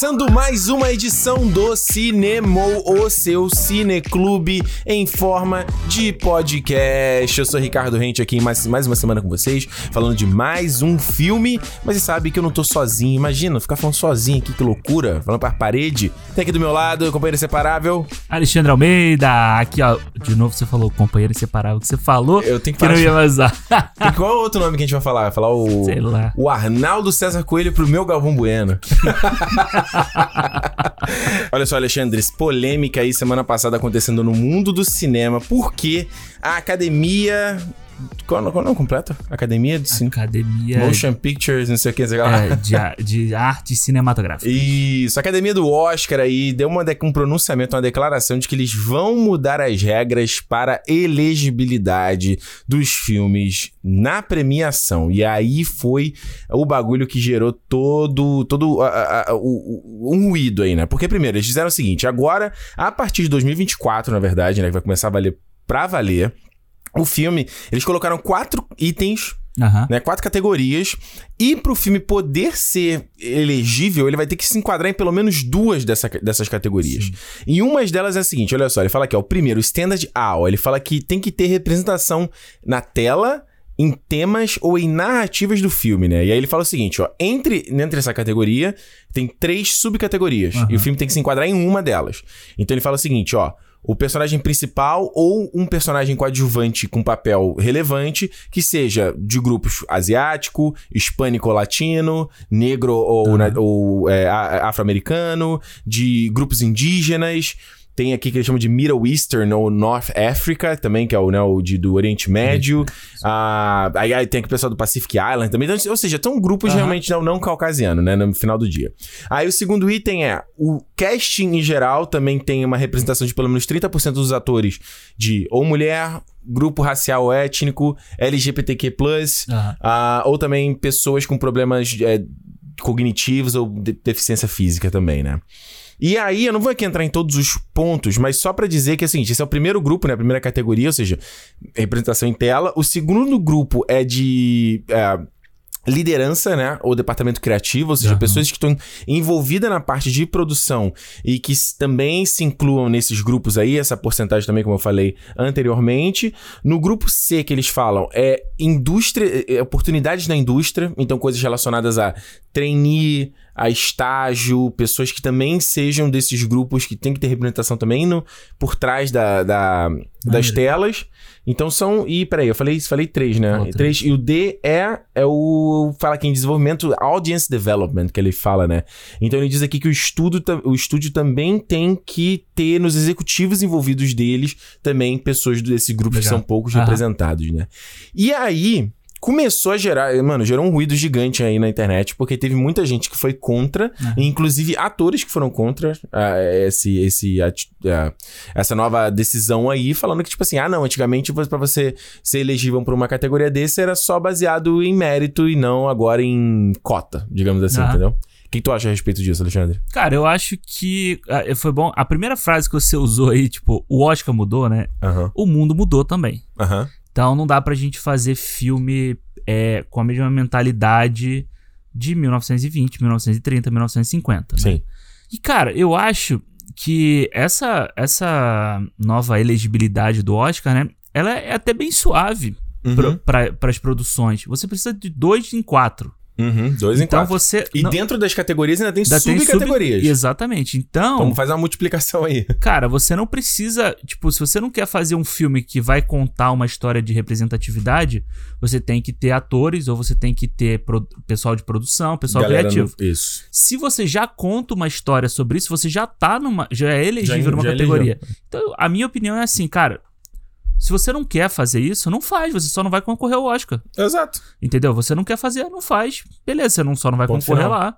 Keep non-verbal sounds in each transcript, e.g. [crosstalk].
Começando mais uma edição do Cinema, o seu cineclube em forma de podcast. Eu sou Ricardo Rente aqui mais, mais uma semana com vocês, falando de mais um filme. Mas você sabe que eu não tô sozinho. Imagina, ficar falando sozinho aqui, que loucura. Falando pra parede. Tem aqui do meu lado, companheiro inseparável. Alexandre Almeida, aqui ó, de novo você falou companheiro inseparável, que você falou Eu tenho que que não ia usar. Tem qual é o outro nome que a gente vai falar? Vai falar o. Sei lá. O Arnaldo César Coelho pro meu Galvão Bueno. [laughs] [laughs] Olha só, Alexandre, polêmica aí semana passada acontecendo no mundo do cinema, porque a academia. Qual, qual é o nome completo? Academia de Cin... Academia Motion Pictures, não sei o que, sei lá. é, de, de arte cinematográfica. Isso, a Academia do Oscar aí deu uma um pronunciamento, uma declaração de que eles vão mudar as regras para elegibilidade dos filmes na premiação. E aí foi o bagulho que gerou todo, todo a- a- a- o- um ruído aí, né? Porque primeiro, eles fizeram o seguinte, agora, a partir de 2024, na verdade, né, que vai começar a valer pra valer, o filme, eles colocaram quatro itens Aham. né? Quatro categorias. E pro filme poder ser elegível, ele vai ter que se enquadrar em pelo menos duas dessa, dessas categorias. Sim. E uma delas é a seguinte: olha só, ele fala aqui, ó, o primeiro, o Standard A, ó, ele fala que tem que ter representação na tela. Em temas ou em narrativas do filme, né? E aí ele fala o seguinte, ó. Entre, entre essa categoria, tem três subcategorias. Aham. E o filme tem que se enquadrar em uma delas. Então ele fala o seguinte, ó. O personagem principal ou um personagem coadjuvante com papel relevante que seja de grupos asiático, hispânico-latino, negro ou, na- ou, é, afro-americano, de grupos indígenas. Tem aqui que eles chamam de Middle Eastern ou North Africa, também, que é o, né, o de, do Oriente Médio. Ah, aí, aí tem aqui o pessoal do Pacific Island também. Então, ou seja, são grupos Aham. realmente não, não caucasianos, né? No final do dia. Aí o segundo item é o casting em geral também tem uma representação de pelo menos 30% dos atores de ou mulher, grupo racial ou étnico, LGBTQ+, Aham. ah, ou também pessoas com problemas é, cognitivos ou de- deficiência física também, né? E aí, eu não vou aqui entrar em todos os pontos, mas só pra dizer que, assim, esse é o primeiro grupo, né? A primeira categoria, ou seja, representação em tela. O segundo grupo é de é, liderança, né? Ou departamento criativo, ou seja, Aham. pessoas que estão envolvidas na parte de produção e que também se incluam nesses grupos aí, essa porcentagem também, como eu falei anteriormente. No grupo C que eles falam é indústria, é, oportunidades na indústria, então coisas relacionadas a trainee, a estágio, pessoas que também sejam desses grupos que tem que ter representação também no, por trás da, da- das telas. Então são. E peraí, eu falei, falei três, né? Falou três. E o D é, é o. Fala aqui em desenvolvimento, audience development, que ele fala, né? Então ele diz aqui que o, estudo, o estúdio também tem que ter nos executivos envolvidos deles também pessoas desse grupo que são poucos Aham. representados, né? E aí. Começou a gerar, mano, gerou um ruído gigante aí na internet, porque teve muita gente que foi contra, Aham. inclusive atores que foram contra ah, esse, esse, ah, essa nova decisão aí, falando que, tipo assim, ah, não, antigamente pra você ser elegível pra uma categoria desse era só baseado em mérito e não agora em cota, digamos assim, Aham. entendeu? O que tu acha a respeito disso, Alexandre? Cara, eu acho que ah, foi bom. A primeira frase que você usou aí, tipo, o Oscar mudou, né? Aham. O mundo mudou também. Aham. Então não dá pra gente fazer filme é, com a mesma mentalidade de 1920, 1930, 1950. né? Sim. E, cara, eu acho que essa, essa nova elegibilidade do Oscar, né? Ela é até bem suave Uhum. para as produções. Você precisa de dois em quatro. Uhum. Dois em então quatro. você. E não- dentro das categorias ainda tem tem sub- subcategorias. Exatamente. Então, Vamos fazer uma multiplicação aí. [laughs] cara, você não precisa. Tipo, se você não quer fazer um filme que vai contar uma história de representatividade, você tem que ter atores ou você tem que ter pro- pessoal de produção, pessoal Galera criativo. no- Isso. Se você já conta uma história sobre isso, você já tá numa. Já é elegível Já- numa já categoria. Então, a minha opinião é assim, cara. Se você não quer fazer isso, não faz. Você só não vai concorrer ao Oscar. Exato. Entendeu? Você não quer fazer, não faz. Beleza, você não, só não vai Ponto concorrer final. lá.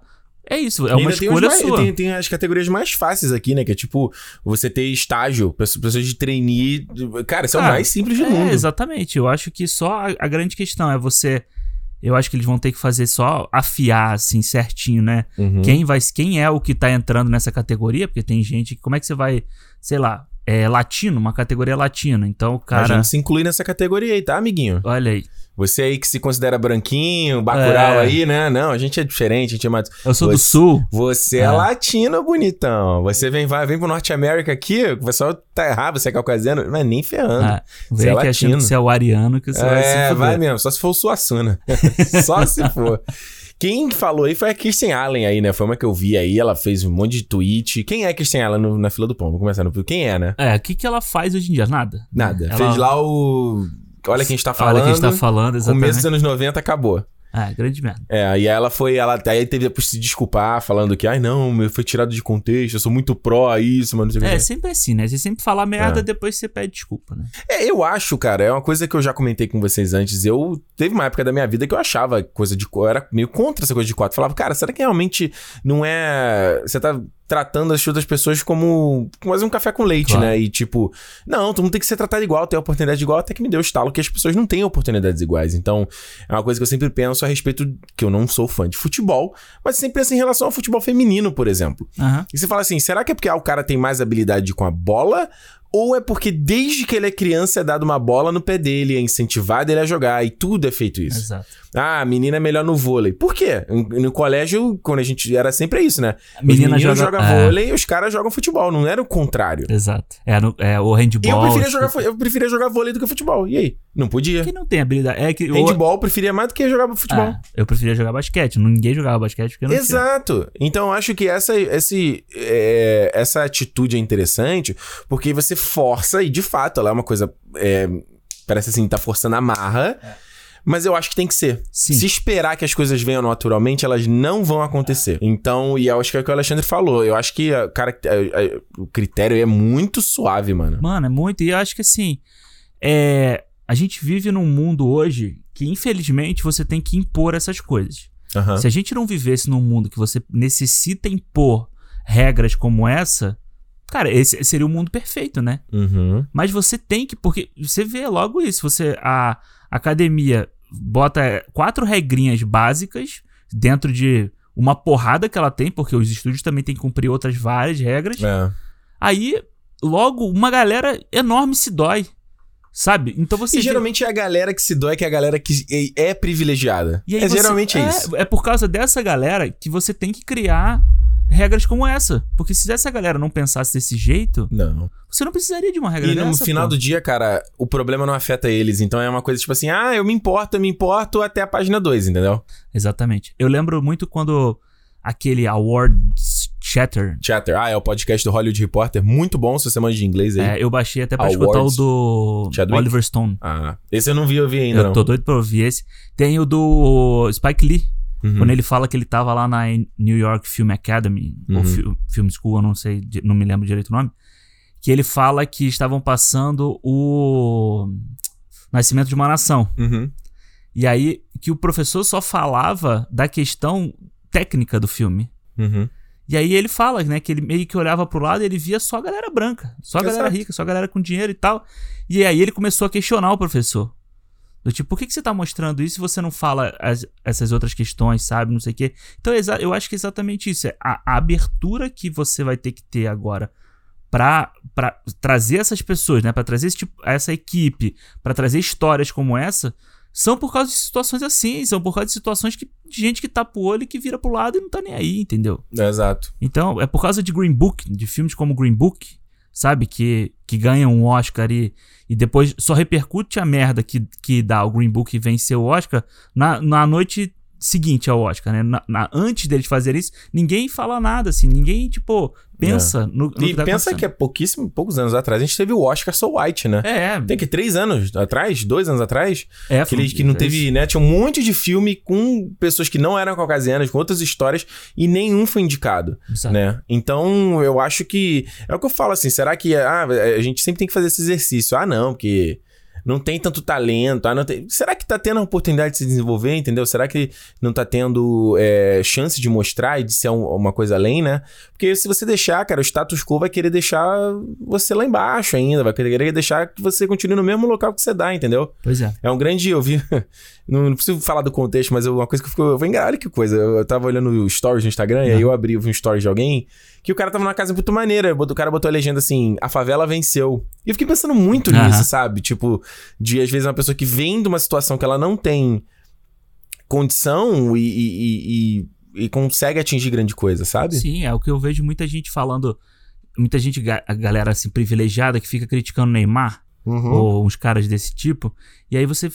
É isso, é uma tem escolha mais- sua. Tem, tem as categorias mais fáceis aqui, né? Que é tipo, você ter estágio, pessoas de trainee. Cara, isso é o Cara, mais simples do É, mundo. exatamente. Eu acho que só a, a grande questão é você. Eu acho que eles vão ter que fazer só afiar, assim, certinho, né? Uhum. Quem vai, quem é o que tá entrando nessa categoria? Porque tem gente que. Como é que você vai, sei lá, é latino, uma categoria latina. Então o A cara. gente se inclui nessa categoria aí, tá, amiguinho? Olha aí. Você aí que se considera branquinho, bacural É. aí, né? Não, a gente é diferente, a gente é mais... Eu sou do Você- sul. Você é É. latino, bonitão. Você vem, vai, vem pro Norte América aqui, o pessoal tá errado, você é caucasiano, mas nem ferrando. Ah, Você é latino. que você é o ariano, que você vai se É, fuder. vai mesmo, só se for o Suassuna. [laughs] só se for. Quem falou aí foi a Kirsten Allen aí, né? Foi uma que eu vi aí, ela fez um monte de tweet. Quem é Kirsten Allen no- na fila do pão? Vou começar no Quem é, né? É, o que, que ela faz hoje em dia? Nada. Nada. Ela- Fez lá o... Olha quem está falando. Olha quem está falando, exatamente. Começo dos anos 90 acabou. É, grande merda. É, e aí ela foi, ela aí teve depois se desculpar, falando que, ai não, foi tirado de contexto, eu sou muito pró a isso, mas não sei o É, sempre assim, né? Você sempre fala merda, É. depois você pede desculpa, né? É, eu acho, cara, é uma coisa que eu já comentei com vocês antes. Eu teve uma época da minha vida que eu achava coisa de eu era meio contra essa coisa de quatro. Falava, cara, será que realmente não é. Você tá tratando as outras pessoas como quase um café com leite, Claro. né? E tipo, não, todo mundo tem que ser tratado igual, ter oportunidade igual, até que me deu o estalo que as pessoas não têm oportunidades iguais. Então, é uma coisa que eu sempre penso a respeito que eu não sou fã de futebol, mas sempre penso em relação ao futebol feminino, por exemplo. Aham. E você fala assim, será que é porque ah, o cara tem mais habilidade com a bola? Ou é porque desde que ele é criança é dado uma bola no pé dele, é incentivado ele a jogar e tudo é feito isso? Exato. Ah, a menina é melhor no vôlei. Por quê? No colégio, quando a gente era sempre isso, né? A menina os meninos joga- jogam é. vôlei e os caras jogam futebol. Não era o contrário. Exato. É, no- é o handball. eu, preferia tipo, jogar, eu preferia jogar vôlei do que futebol. E aí? Não podia. Quem não tem habilidade. É que. o- Handball eu preferia mais do que jogar futebol. Ah, eu preferia jogar basquete. Ninguém jogava basquete porque não tinha. Exato. Então eu acho que essa, esse, é, essa atitude é interessante porque você força, e de fato ela é uma coisa. é, parece assim, tá forçando a marra. Mas eu acho que tem que ser. Sim. Se esperar que as coisas venham naturalmente, elas não vão acontecer. Então, e eu acho que é o que o Alexandre falou. Eu acho que a, cara, a- a- o critério é muito suave, mano. Mano, é muito. E eu acho que assim. É, a gente vive num mundo hoje que, infelizmente, você tem que impor essas coisas. Aham. Se a gente não vivesse num mundo que você necessita impor regras como essa, cara, esse seria o mundo perfeito, né? Uhum. Mas você tem que, porque você vê logo isso, você a academia bota quatro regrinhas básicas dentro de uma porrada que ela tem, porque os estúdios também têm que cumprir outras várias regras. É. Aí, logo, uma galera enorme se dói. Sabe? Então você. E vê- geralmente é a galera que se dói, que é a galera que é é privilegiada. E é você- geralmente é, isso. É por causa dessa galera que você tem que criar regras como essa. Porque se essa galera não pensasse desse jeito, Não. você não precisaria de uma regra E no dessa. final pô. do dia, cara, o problema não afeta eles. Então é uma coisa tipo assim, ah, eu me importo, eu me importo até a página 2, entendeu? Exatamente. Eu lembro muito quando aquele Awards Chatter. Chatter. Ah, é o podcast do Hollywood Reporter. Muito bom se você manja de inglês aí. é, eu baixei até pra Awards. escutar o do Chadwick? Oliver Stone. Ah, esse eu não vi, eu vi ainda Eu não. tô doido pra ouvir esse. Tem o do Spike Lee. Uhum. Quando ele fala que ele tava lá na New York Film Academy, ou Uhum. Fi- Film School, eu não sei, não me lembro direito o nome. Que ele fala que estavam passando o Nascimento de uma Nação. Uhum. E aí que o professor só falava da questão técnica do filme. Uhum. E aí ele fala, né, que ele meio que olhava pro lado e ele via só a galera branca, só a galera rica, só a galera com dinheiro e tal. E aí ele começou a questionar o professor. Do tipo, por que, que você tá mostrando isso se você não fala as- essas outras questões, sabe? Não sei o quê. Então, eu acho que é exatamente isso. É a, a abertura que você vai ter que ter agora pra, pra trazer essas pessoas, né? Pra trazer esse tipo, essa equipe, pra trazer histórias como essa, são por causa de situações assim, são por causa de situações que, de gente que tapa o olho e que vira pro lado e não tá nem aí, entendeu? Exato. Então, é por causa de Green Book, de filmes como Green Book, sabe? Que, que ganham um Oscar e, e depois só repercute a merda que, que dá o Green Book e vencer o Oscar na, na noite seguinte ao Oscar, né? Na, na- antes deles fazerem isso, ninguém fala nada, assim. Ninguém, tipo, pensa no, no E que tá pensa que é pouquíssimo, poucos anos atrás, a gente teve o Oscar So White, né? É, Tem que três anos atrás, dois anos atrás, é, que, ele, que não teve, né? Tinha um monte de filme com pessoas que não eram caucasianas, com outras histórias, e nenhum foi indicado. Exato. né? Então, eu acho que. É o que eu falo assim, será que. Ah, a gente sempre tem que fazer esse exercício. Ah, não, porque. Não tem tanto talento. Ah, tem... Será que tá tendo a oportunidade de se desenvolver, entendeu? Será que não tá tendo é, chance de mostrar e de ser um- uma coisa além, né? Porque se você deixar, cara, o status quo vai querer deixar você lá embaixo ainda, vai querer deixar que você continue no mesmo local que você dá, entendeu? Pois é. É um grande. Eu vi. Não, não preciso falar do contexto, mas eu- uma coisa que ficou. Foi engraçado, olha que coisa. Eu, eu tava olhando o stories no Instagram, e aí eu abri um stories de alguém que o cara tava numa casa muito maneira. O cara botou a legenda assim: a favela venceu. E eu fiquei pensando muito nisso, sabe? Tipo, de às vezes uma pessoa que vem de uma situação que ela não tem condição e, e- e- e- consegue atingir grande coisa, sabe? Sim, é o que eu vejo muita gente falando. Muita gente, a galera assim, privilegiada que fica criticando o Neymar. Uhum. ou uns caras desse tipo. E aí você.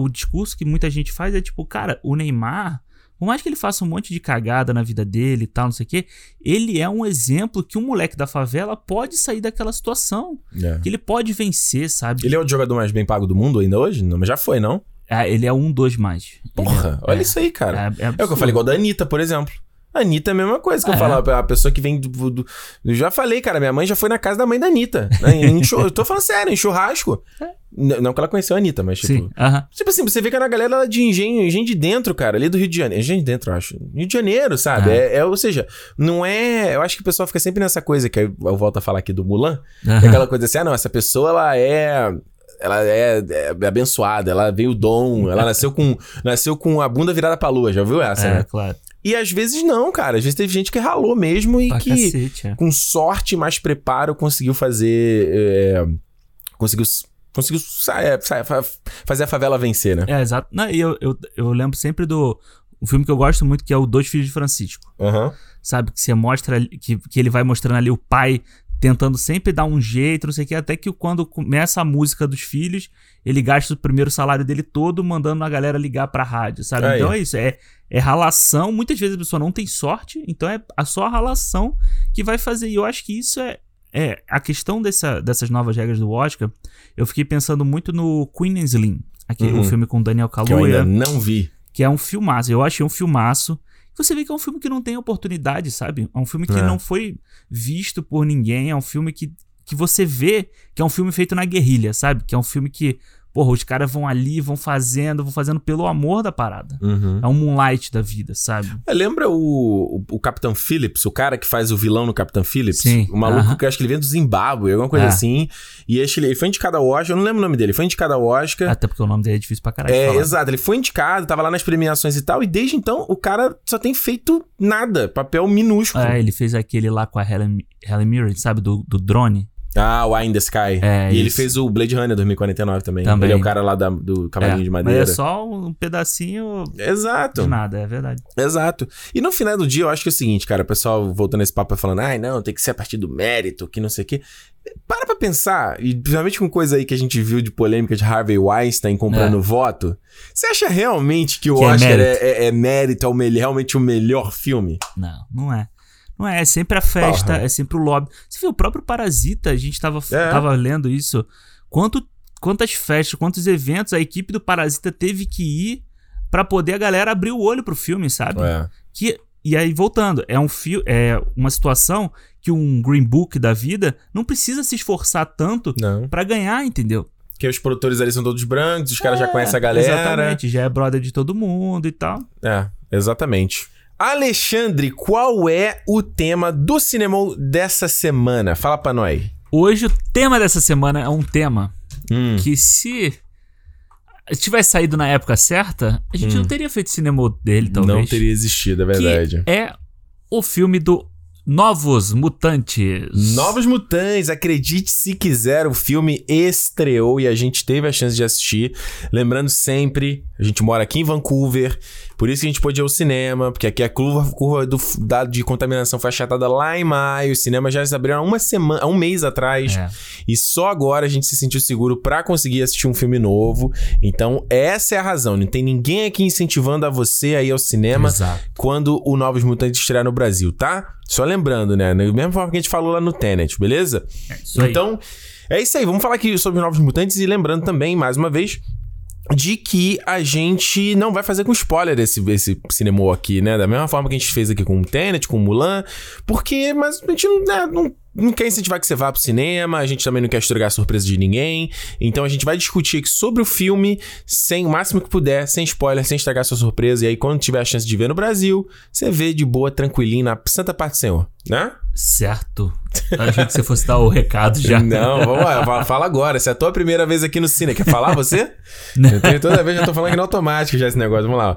O discurso que muita gente faz é tipo, cara, o Neymar, por mais que ele faça um monte de cagada na vida dele e tal, não sei o quê, ele é um exemplo que um moleque da favela pode sair daquela situação. É. Que ele pode vencer, sabe? Ele é o jogador mais bem pago do mundo ainda hoje? Não, mas já foi, não? É, ele é um dos mais. Porra, Ele é- olha é, isso aí, cara. É, é É o que eu falei, igual da Anitta, por exemplo. Anitta é a mesma coisa que eu É. falo. A pessoa que vem do, do- Eu já falei, cara, minha mãe já foi na casa da mãe da Anitta. né, em eu tô falando sério, em churrasco. N- Não que ela conheceu a Anitta, mas tipo. É. Sim, aham. Tipo assim, você vê que era a galera de engenho, engenho de dentro, cara, ali do Rio de Janeiro. Engenho de dentro, eu acho. Rio de Janeiro, sabe? É. É. é- ou seja, não é. Eu acho que o pessoal fica sempre nessa coisa, que eu volto a falar aqui do Mulan. que é aham. aquela coisa assim, ah, não, essa pessoa, ela é. Ela é, é abençoada, ela veio dom, ela nasceu com, [laughs] nasceu com a bunda virada pra lua, já viu essa, É, né? claro. E às vezes não, cara. Às vezes teve gente que ralou mesmo e Pra que, cacete, é. com sorte e mais preparo, conseguiu fazer. é, conseguiu. Conseguiu é, fazer a favela vencer, né? É, exato. Não, e eu, eu, eu lembro sempre do. Um filme que eu gosto muito, que é o Dois Filhos de Francisco. Aham. sabe? Que você mostra que, que ele vai mostrando ali o pai tentando sempre dar um jeito, não sei o que, até que quando começa a música dos filhos, ele gasta o primeiro salário dele todo mandando a galera ligar pra rádio, sabe? Aí. Então é isso, é, é ralação. Muitas vezes a pessoa não tem sorte, então é a só a ralação que vai fazer. E eu acho que isso é. É, a questão dessa, dessas novas regras do Oscar, eu fiquei pensando muito no Queen and Slim, aquele Uhum. o filme com Daniel Que eu Kaluuya ainda não vi. que é um filmaço. Eu achei um filmaço. Você vê que é um filme que não tem oportunidade, sabe? É um filme que É. não foi visto por ninguém. É um filme que, que você vê que é um filme feito na guerrilha, sabe? Que é um filme que, porra, os caras vão ali, vão fazendo, vão fazendo pelo amor da parada. Uhum. É um moonlight da vida, sabe? É, Lembra o, o, o Capitão Phillips, o cara que faz o vilão no Capitão Phillips? Sim, O maluco aham. que eu acho que ele vem do Zimbábue, alguma coisa É. assim. E acho que ele, ele foi indicado ao Oscar, eu não lembro o nome dele, foi indicado ao Oscar. Até porque o nome dele é difícil pra caralho. É, exato, ele foi indicado, tava lá nas premiações e tal, e desde então o cara só tem feito nada, papel minúsculo. É, ele fez aquele lá com a Helen, Helen Mirren, sabe? Do, do drone. Ah, o Eye in the Sky. É, e ele isso. fez o Blade Runner 2049 também. Também. Ele é o cara lá da- do Cavalinho É, de mas Madeira. é só um pedacinho Exato. de nada, é verdade. Exato. E no final do dia, eu acho que é o seguinte, cara, o pessoal voltando esse papo falando, ai, não, tem que ser a partir do mérito, que não sei o quê. Para pra pensar, e principalmente com coisa aí que a gente viu de polêmica de Harvey Weinstein comprando voto. Você acha realmente que o Que é Oscar é, mérito. é- é mérito, é o realmente o melhor filme? Não, não é. Não é, é sempre a festa, Porra. é sempre o lobby. Você viu, o próprio Parasita, a gente tava, É. tava lendo isso. Quanto, quantas festas, quantos eventos a equipe do Parasita teve que ir pra poder a galera abrir o olho pro filme, sabe? É. Que, e aí, voltando, é um fio, é uma situação que um Green Book da vida não precisa se esforçar tanto pra ganhar, entendeu? Porque os produtores ali são todos brancos, os caras já É, conhecem a galera. Exatamente, já é brother de todo mundo e tal. É, exatamente. Alexandre, qual é o tema do cinema dessa semana? Fala pra nós. Hoje o tema dessa semana é um tema Hum. que se tivesse saído na época certa, a gente não teria feito cinema dele, talvez. Hum. Não teria existido, é verdade. Que é o filme do Novos Mutantes. Novos Mutantes, acredite se quiser, o filme estreou e a gente teve a chance de assistir. Lembrando sempre, a gente mora aqui em Vancouver, por isso que a gente pôde ir ao cinema, porque aqui a curva, curva do, da, de contaminação foi achatada lá em maio, os cinemas já se abriram há uma semana, há um mês atrás, É. e só agora a gente se sentiu seguro pra conseguir assistir um filme novo. Então, essa é a razão, não tem ninguém aqui incentivando a você a ir ao cinema Exato. quando o Novos Mutantes estrear no Brasil, tá? Só lembrando, né? Da mesma forma que a gente falou lá no Tenet, beleza? É isso aí. Então, é isso aí. Vamos falar aqui sobre os Novos Mutantes e lembrando também, mais uma vez, de que a gente não vai fazer com spoiler esse, esse cinema aqui, né? Da mesma forma que a gente fez aqui com o Tenet, com o Mulan, porque mas a gente não, né, não, não quer incentivar que você vá pro cinema, a gente também não quer estragar a surpresa de ninguém. Então a gente vai discutir aqui sobre o filme, sem o máximo que puder, sem spoiler, sem estragar a sua surpresa. E aí, quando tiver a chance de ver no Brasil, você vê de boa, tranquilinho, na santa parte do Senhor, né? Certo. Achei que você fosse dar o recado já. Não, vamos lá, fala, agora. Se é a tua primeira vez aqui no Cine, quer falar você? [laughs] Eu tenho, toda vez eu tô falando aqui no automático já esse negócio. Vamos lá.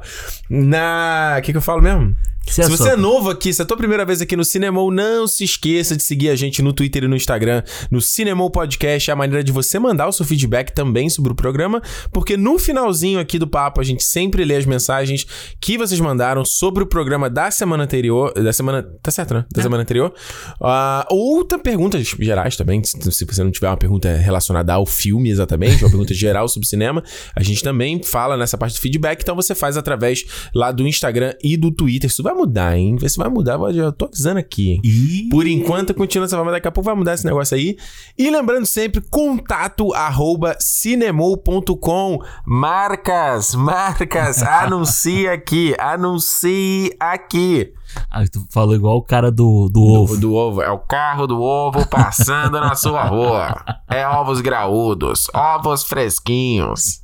Na. O que, que eu falo mesmo? Se é você é novo aqui, se é a tua primeira vez aqui no Cinemol, não se esqueça de seguir a gente no Twitter e no Instagram, no Cinemol Podcast. É a maneira de você mandar o seu feedback também sobre o programa, porque no finalzinho aqui do papo a gente sempre lê as mensagens que vocês mandaram sobre o programa da semana anterior. Da semana. Tá certo, né? Da É. semana anterior. Ah, ou tem perguntas gerais também. Se, se você não tiver uma pergunta relacionada ao filme exatamente, uma pergunta geral sobre cinema, a gente também fala nessa parte do feedback. Então você faz através lá do Instagram e do Twitter. Isso vai mudar, hein? Isso vai mudar. Eu já tô avisando aqui? Ih, Por enquanto, continua essa forma, daqui a pouco vai mudar esse negócio aí. E lembrando sempre, contato arroba cinemol.com. Marcas, marcas, [laughs] anuncie aqui, anuncie aqui. Ah, tu falou igual o cara do, do ovo. do ovo, é o carro do ovo passando na sua rua. É ovos graúdos, ovos fresquinhos.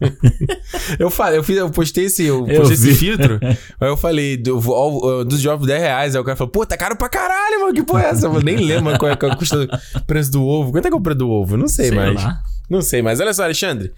[laughs] eu falei, eu, fiz, eu postei esse, eu Eu postei esse vi. filtro. [laughs] Aí eu falei, do, ovo- dos ovos 10 reais. Aí o cara falou, pô, tá caro pra caralho, mano. Que porra é essa? Eu nem lembro qual é, qual é o preço do ovo. Quanto é que é o preço do ovo? Não sei, Sei mais. lá. Não sei, mas olha só, Alexandre.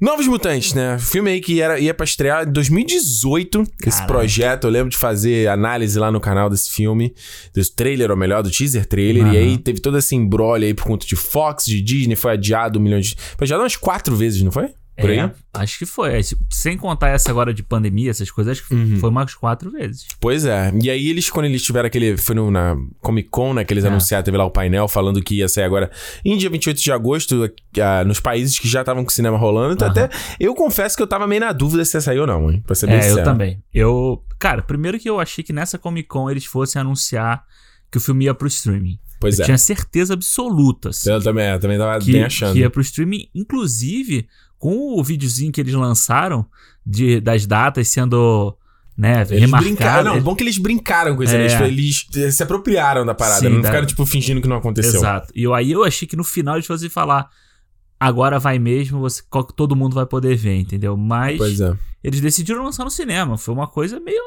Novos Mutantes, né? Filme aí que era, ia pra estrear em 2018. Esse Caralho. projeto, eu lembro de fazer análise lá no canal desse filme, desse trailer, ou melhor, do teaser trailer. Aham. E aí teve todo esse embrolho aí por conta de Fox, de Disney, foi adiado um milhão de. Foi adiado umas quatro vezes, não foi? Por aí? É, acho que foi. Se- Sem contar essa agora de pandemia, essas coisas, acho que Uhum. foi umas quatro vezes. Pois é. E aí eles, quando eles tiveram aquele. Foi no, na Comic Con, né? Que eles É. anunciaram, teve lá o painel falando que ia sair agora em dia 28 de agosto, ah, nos países que já estavam com o cinema rolando. Então, Aham. até. Eu confesso que eu tava meio na dúvida se ia sair ou não, hein? Pra ser bem É, sincero. eu também. Eu. Cara, primeiro que eu achei que nessa Comic Con eles fossem anunciar que o filme ia pro streaming. Pois eu é. tinha certeza absoluta. assim, Eu também, eu também tava que, bem achando. que ia pro streaming, inclusive com o videozinho que eles lançaram de, das datas sendo, né, Eles brincaram. Não, bom que eles brincaram com isso. É. Eles, eles se apropriaram da parada. Sim, não da- ficaram, tipo, fingindo que não aconteceu. Exato. E eu, aí eu achei que no final eles fossem falar agora vai mesmo, você, todo mundo vai poder ver, entendeu? Mas é. eles decidiram lançar no cinema. Foi uma coisa meio.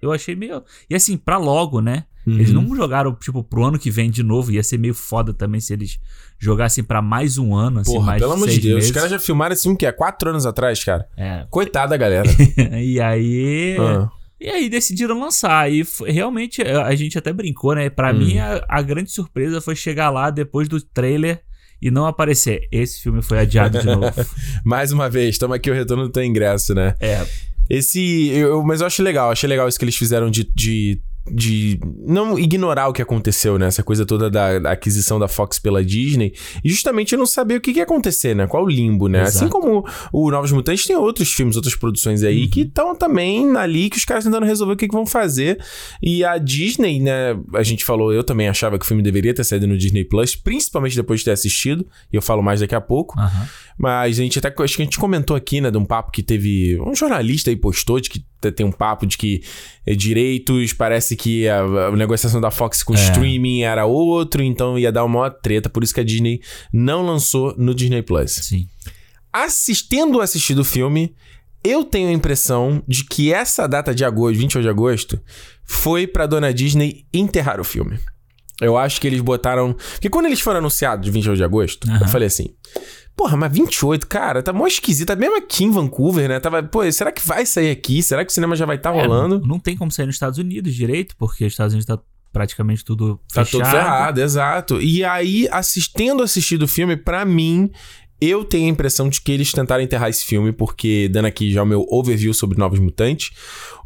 Eu achei meio. E assim, pra logo, né? Eles Uhum. não jogaram, tipo, pro ano que vem de novo. Ia ser meio foda também se eles jogassem pra mais um ano, assim, Porra, mais pelo amor de Deus. meses. Os caras já filmaram esse filme que é quatro anos atrás, cara. É. Coitada, galera. [laughs] e aí. Ah. E aí decidiram lançar. E realmente a a gente até brincou, né? Pra Hum. mim, a, a grande surpresa foi chegar lá depois do trailer e não aparecer. Esse filme foi adiado de novo. [laughs] Mais uma vez, estamos aqui o retorno do teu ingresso, né? É. Esse. Eu, mas eu achei legal, achei legal isso que eles fizeram de. de de não ignorar o que aconteceu, né? Essa coisa toda da, da aquisição da Fox pela Disney. E justamente eu não saber o que, que ia acontecer, né? Qual o limbo, né? Exato. Assim como o Novos Mutantes, tem outros filmes, outras produções aí que estão também ali, que os caras tentando resolver o que, que vão fazer. E a Disney, né? A gente falou, eu também achava que o filme deveria ter saído no Disney Plus, principalmente depois de ter assistido. E eu falo mais daqui a pouco. Aham. Mas a gente até acho que a gente comentou aqui, né, de um papo que teve. Um jornalista aí postou de que te- tem um papo de que eh, direitos, parece que a, a negociação da Fox com É. streaming era outro, então ia dar uma maior treta, por isso que a Disney não lançou no Disney Plus. Sim. Assistindo assistido o filme, eu tenho a impressão de que essa data de agosto, 28 de agosto, foi pra dona Disney enterrar o filme. Eu acho que eles botaram. Porque quando eles foram anunciados de 28 de agosto, eu Aham. falei assim. Porra, mas 28, cara, tá mó esquisito. Mesmo aqui em Vancouver, né? Tava, pô, será que vai sair aqui? Será que o cinema já vai estar É, rolando? não, não tem como sair nos Estados Unidos direito, porque os Estados Unidos tá praticamente tudo Tá fechado. todo ferrado, exato. E aí, assistindo assistido o filme, pra mim, eu tenho a impressão de que eles tentaram enterrar esse filme, porque, dando aqui já o meu overview sobre Novos Mutantes,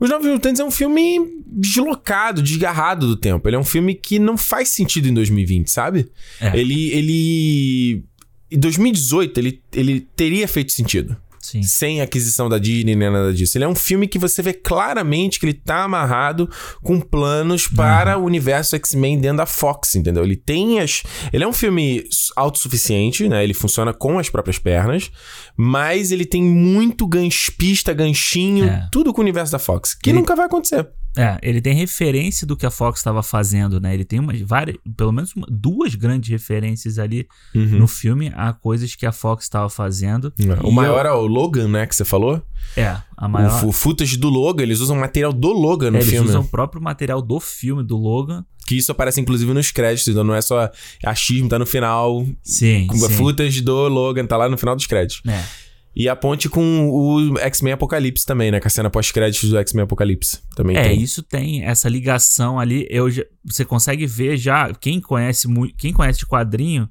Os Novos Mutantes é um filme deslocado, desgarrado do tempo. Ele é um filme que não faz sentido em 2020, sabe? É. Ele. ele... Em 2018, ele, ele teria feito sentido. Sim. Sem aquisição da Disney nem nada disso. Ele é um filme que você vê claramente que ele tá amarrado com planos para o universo X-Men dentro da Fox, entendeu? Ele tem as. Ele é um filme autossuficiente, né? Ele funciona com as próprias pernas, mas ele tem muito ganspista, ganchinho, É. tudo com o universo da Fox, que Ele- nunca vai acontecer. É, ele tem referência do que a Fox estava fazendo, né? Ele tem umas várias, pelo menos uma- duas grandes referências ali Uhum. no filme a coisas que a Fox estava fazendo. O E maior é o Logan, né? Que você falou. É, a maior. O, o footage do Logan, eles usam material do Logan no É, eles filme. usam o próprio material do filme do Logan Que isso aparece inclusive nos créditos, então não é só achismo, tá no final. Sim. Com sim. footage do Logan, tá lá no final dos créditos. É. E a ponte com o X-Men Apocalipse também, né? Com a cena pós-créditos do X-Men Apocalipse. Também É, tem. isso tem essa ligação ali. Eu já- você consegue ver já. Quem conhece quem conhece de quadrinho,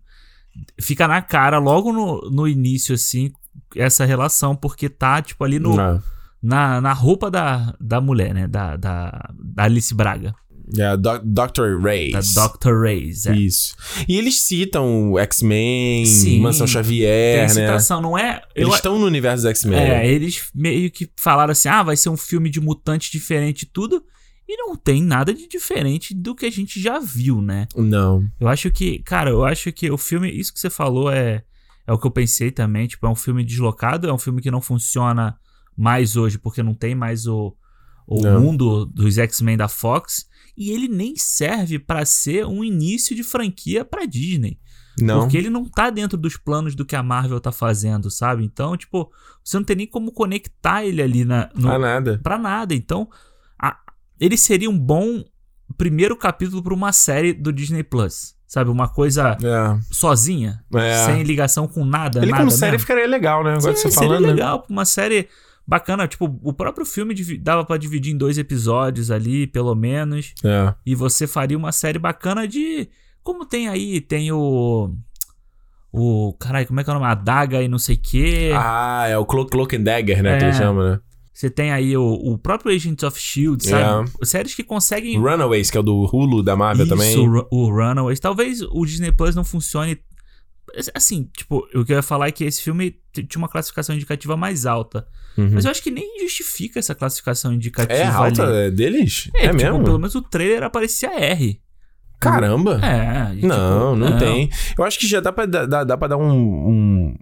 fica na cara logo no, no início, assim, essa relação, porque tá, tipo, ali no, Não. na, na roupa da, da mulher, né? Da, da, da Alice Braga. É, Do Dr. Da Reis. Dr. Reis. É. Isso. E eles citam o X-Men. Mansão Tem Xavier, né? citação, não é? Eu, Eles estão no universo dos X-Men. É, eles meio que falaram assim: ah, vai ser um filme de mutante diferente e tudo. E não tem nada de diferente do que a gente já viu, né? Não. Eu acho que, cara, eu acho que o filme, isso que você falou é, é o que eu pensei também. Tipo, é um filme deslocado, é um filme que não funciona mais hoje, porque não tem mais o, o Não. mundo dos X-Men da Fox. E ele nem serve pra ser um início de franquia pra Disney. Não. Porque ele não tá dentro dos planos do que a Marvel tá fazendo, sabe? Então, tipo, você não tem nem como conectar ele ali na, no, Ah, nada. pra nada. Então, a- ele seria um bom primeiro capítulo pra uma série do Disney Plus. Sabe? Uma coisa É. sozinha, É. sem ligação com nada. Ele nada como série mesmo. ficaria legal, né? Agora Sim, você seria falando. né? legal, uma série bacana. Tipo, o próprio filme dava pra dividir em dois episódios ali, pelo menos. É. E você faria uma série bacana de. Como tem aí, tem o. O. Caralho, como é que é o nome? A Daga e não sei o quê. Ah, é o Cloak, Cloak and Dagger, né? Que É. ele chama, né? Você tem aí o, o próprio Agents of Shield, sabe? Séries que conseguem. Runaways, que é o do Hulu da Marvel Isso, também. o o Runaways. Talvez o Disney Plus não funcione. Assim, tipo, o que eu ia falar é que esse filme tinha uma classificação indicativa mais alta. Uhum. Mas eu acho que nem justifica essa classificação indicativa. É alta ali. é deles? É, É, tipo, mesmo? pelo menos o trailer aparecia R. Caramba. É. e, tipo, Não, não, tem. Eu acho que já dá pra, dar- dá, dá pra dar um. um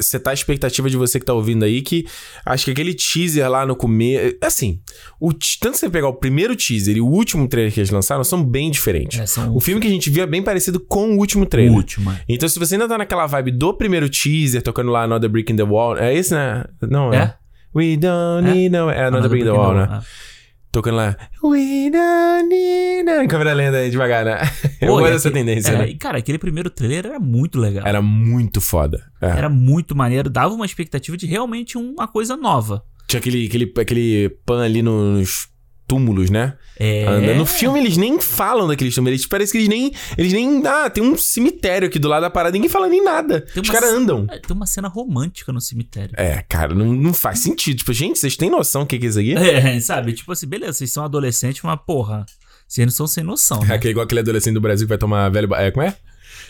setar a expectativa de você que tá ouvindo aí, que acho que aquele teaser lá no começo. Assim, o, tanto você pegar o primeiro teaser e o último trailer que eles lançaram são bem diferentes. É, são O filme que a gente viu é bem parecido com o último o trailer. último. é. Então, se você ainda tá naquela vibe do primeiro teaser, tocando lá Another Brick in the Wall, é esse, né? Não, é. É? We don't É? need no... É Another Brick in the Wall, né? Tocando lá. We don't need no... Câmera lenta aí, devagar, né? [laughs] Eu Pô, gosto dessa tendência, é, né? Cara, aquele primeiro trailer era muito legal. Era muito foda. É. Era muito maneiro, dava uma expectativa de realmente uma coisa nova. Tinha aquele, aquele, aquele pan ali nos túmulos, né? É. Anda. No filme eles nem falam daqueles túmulos. Eles, parece que eles nem. Eles nem. Ah, tem um cemitério aqui do lado da parada. Ninguém fala nem nada. Tem Os caras andam. É, Tem uma cena romântica no cemitério. É, cara, não, não faz sentido. Tipo, gente, vocês têm noção do que que é isso aqui? É, [laughs] sabe? Tipo assim, beleza, vocês são adolescentes, mas porra, vocês não são sem noção, [laughs] É né? aquele, igual aquele adolescente do Brasil que vai tomar velho. É, como é?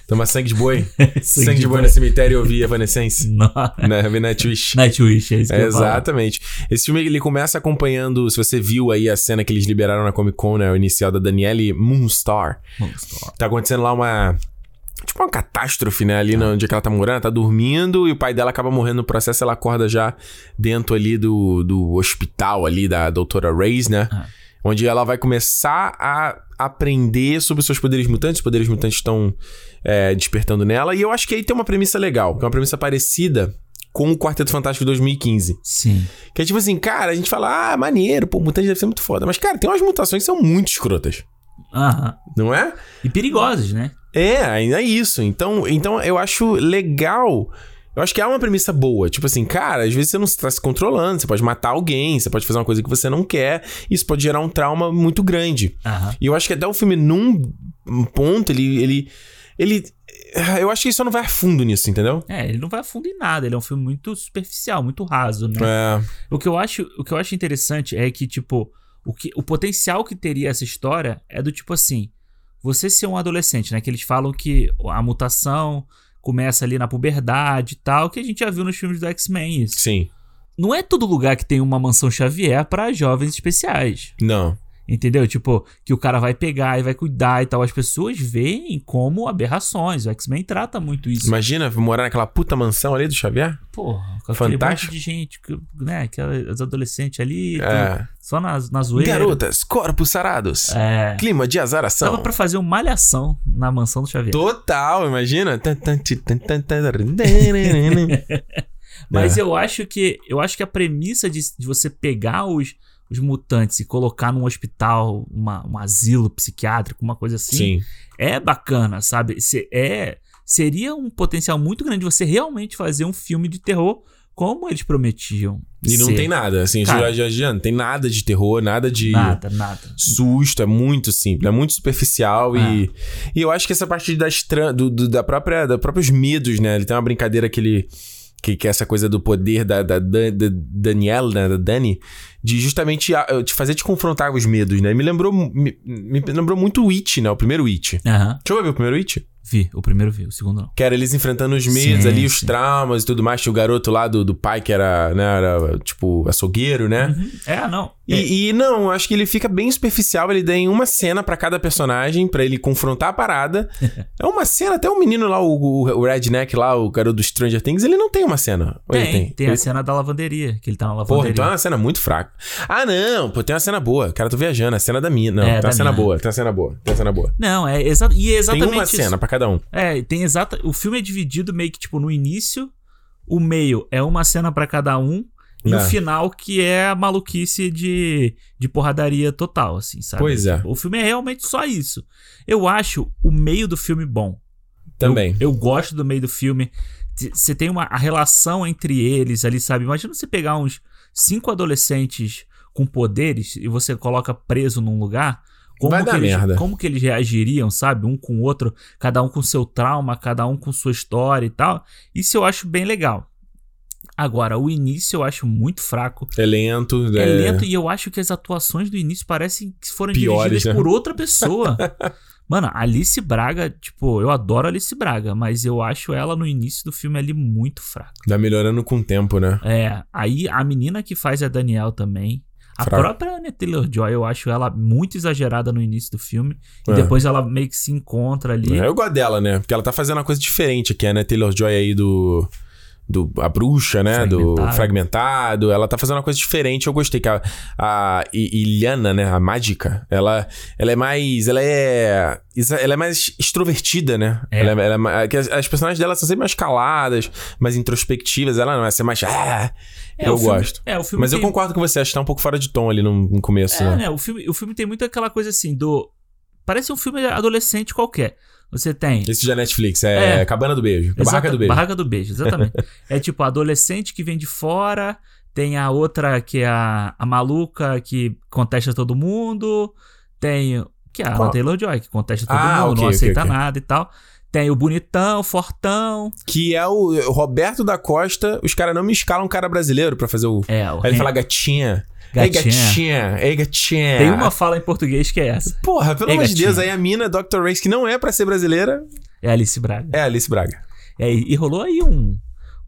Tomar sangue de boi. [laughs] sangue, de de boi boi. no cemitério e ouvir Evanescence. [laughs] Não. né? Na Twitch. Nightwish, é isso que É, eu exatamente. Esse filme ele começa acompanhando. Se você viu aí a cena que eles liberaram na Comic Con, né? O inicial da Danielle Moonstar. Monster. Tá acontecendo lá uma. Tipo uma catástrofe, né? Ali no onde ela tá morando, ela tá dormindo e o pai dela acaba morrendo no processo. Ela acorda já dentro ali do, do hospital ali da doutora Reis, né? Ah. Onde ela vai começar a aprender sobre seus poderes mutantes. Os poderes mutantes estão é, despertando nela. E eu acho que aí tem uma premissa legal, que é uma premissa parecida com o Quarteto Fantástico de 2015. Sim. Que é tipo assim, cara, a gente fala, ah, maneiro, pô, mutante deve ser muito foda. Mas, cara, tem umas mutações que são muito escrotas, Aham. não é? E perigosos, né? É, ainda é isso. Então, então eu acho legal. Eu acho que é uma premissa boa. Tipo assim, cara, às vezes você não está se controlando, você pode matar alguém, você pode fazer uma coisa que você não quer, isso pode gerar um trauma muito grande. Aham. E eu acho que até o filme, num ponto, ele. ele, ele eu acho que ele só não vai a fundo nisso, entendeu? É, ele não vai a fundo em nada, ele é um filme muito superficial, muito raso, né? É. O que eu acho, o que eu acho interessante é que, tipo, o, que, o potencial que teria essa história é do tipo assim: você ser um adolescente, né? Que eles falam que a mutação começa ali na puberdade e tal, que a gente já viu nos filmes do X-Men isso. Sim. Não é todo lugar que tem uma mansão Xavier pra jovens especiais. Não. Entendeu? Tipo, que o cara vai pegar e vai cuidar e tal. As pessoas veem como aberrações. O X-Men trata muito isso. Imagina morar naquela puta mansão ali do Xavier? Porra, com aquele Fantástico. monte de gente, né? Aquelas adolescentes ali, É. tudo, só na, na zoeira. Garotas, corpos sarados. É. Clima de azaração. Dava pra fazer uma malhação na mansão do Xavier. Total, imagina. Mas É. eu acho que eu acho que a premissa de, de você pegar os, os mutantes e colocar num hospital, uma, um asilo psiquiátrico, uma coisa assim, Sim. é bacana, sabe? Se- é, seria um potencial muito grande você realmente fazer um filme de terror como eles prometiam. E não ser. tem nada, assim, Cara. já, já, já não tem nada de terror, nada de Nada, nada. susto, é muito simples, é muito superficial Ah. e, e eu acho que essa parte das tran- do, do- da própria, da próprios medos, né? Ele tem uma brincadeira que ele que, que é essa coisa do poder da, da, da, da Daniela, né, da Dani, de justamente te fazer te confrontar com os medos, né? Me lembrou me, me lembrou muito o It, né? O primeiro It. Aham. Deixa eu ver o primeiro It. Vi, o primeiro vi, o segundo não. Que era eles enfrentando os medos Sim, ali, os sim. traumas e tudo mais. Tinha o garoto lá do, do pai que era, né, era tipo açougueiro, né? Uhum. É, não. É, E, e não, acho que ele fica bem superficial. Ele tem uma cena pra cada personagem pra ele confrontar a parada. [laughs] é uma cena, até o menino lá, o, o, o Redneck lá, o garoto do Stranger Things, ele não tem uma cena. Ou ele tem, tem? tem, a Ele- cena da lavanderia, que ele tá na Porra, lavanderia. então é uma cena muito fraca. Ah, não, pô, tem uma cena boa. Cara, tô viajando. A cena da mina. Não, É, tem uma cena mina. boa, tem uma cena boa, tem uma cena boa. Não, é exa e é Tem exatamente uma isso. cena pra cada um. É, tem exata. O filme é dividido meio que tipo no início, o meio é uma cena pra cada um. E É. o final que é a maluquice de, de porradaria total, assim, sabe? Pois é. O filme é realmente só isso. Eu acho o meio do filme bom. Também. Eu, eu gosto do meio do filme. Você tem uma a relação entre eles ali, sabe? Imagina você pegar uns cinco adolescentes com poderes e você coloca preso num lugar. Como Vai que eles, merda. Como que eles reagiriam, sabe? Um com o outro, cada um com seu trauma, cada um com sua história e tal. Isso eu acho bem legal. Agora, o início eu acho muito fraco. É lento. É, lento e eu acho que as atuações do início parecem que foram Piores, dirigidas né? por outra pessoa. [laughs] Mano, Alice Braga, tipo, eu adoro Alice Braga, mas eu acho ela no início do filme ali muito fraca. Vai melhorando com o tempo, né? É, aí a menina que faz a Daniel também. A própria Anya Taylor-Joy, eu acho ela muito exagerada no início do filme. E É. depois ela meio que se encontra ali. É, Eu gosto dela, né? Porque ela tá fazendo uma coisa diferente aqui, a Anna Taylor-Joy aí do... Do, a bruxa, né? Do Fragmentado. fragmentado. Ela tá fazendo uma coisa diferente. Eu gostei que a, a Iliana, né? A mágica, ela, ela é mais. Ela é. Ela é mais extrovertida, né? É. Ela, ela é ma- que as, as personagens dela são sempre mais caladas, mais introspectivas. Ela não, ela é mais. Ah, É, eu filme- gosto. É, o filme Mas eu tem- concordo com você, acho que tá um pouco fora de tom ali no, no começo, É, né? né? O filme, o filme tem muito aquela coisa assim do. Parece um filme adolescente qualquer. Você tem. Esse da Netflix, é, É. Cabana do Beijo. Exata- Barraca do Beijo. Barraca do Beijo, exatamente. [laughs] é tipo, a adolescente que vem de fora, tem a outra que é a, a maluca que contesta todo mundo, tem. Que é a Qual? Anna Taylor-Joy, que contesta todo Ah, mundo, ok, não aceita ok. nada e tal. Tem o bonitão, fortão. Que é o Roberto da Costa. Os caras não me escalam um cara brasileiro pra fazer o. É, o Aí ele fala gatinha. Ei, Gatinha. Ei, gatinha. Tem uma fala em português que é essa. Porra, pelo amor de. Deus, aí a mina, Dr. Race, que não é pra ser brasileira, É Alice Braga. é Alice Braga. É, e, rolou aí um,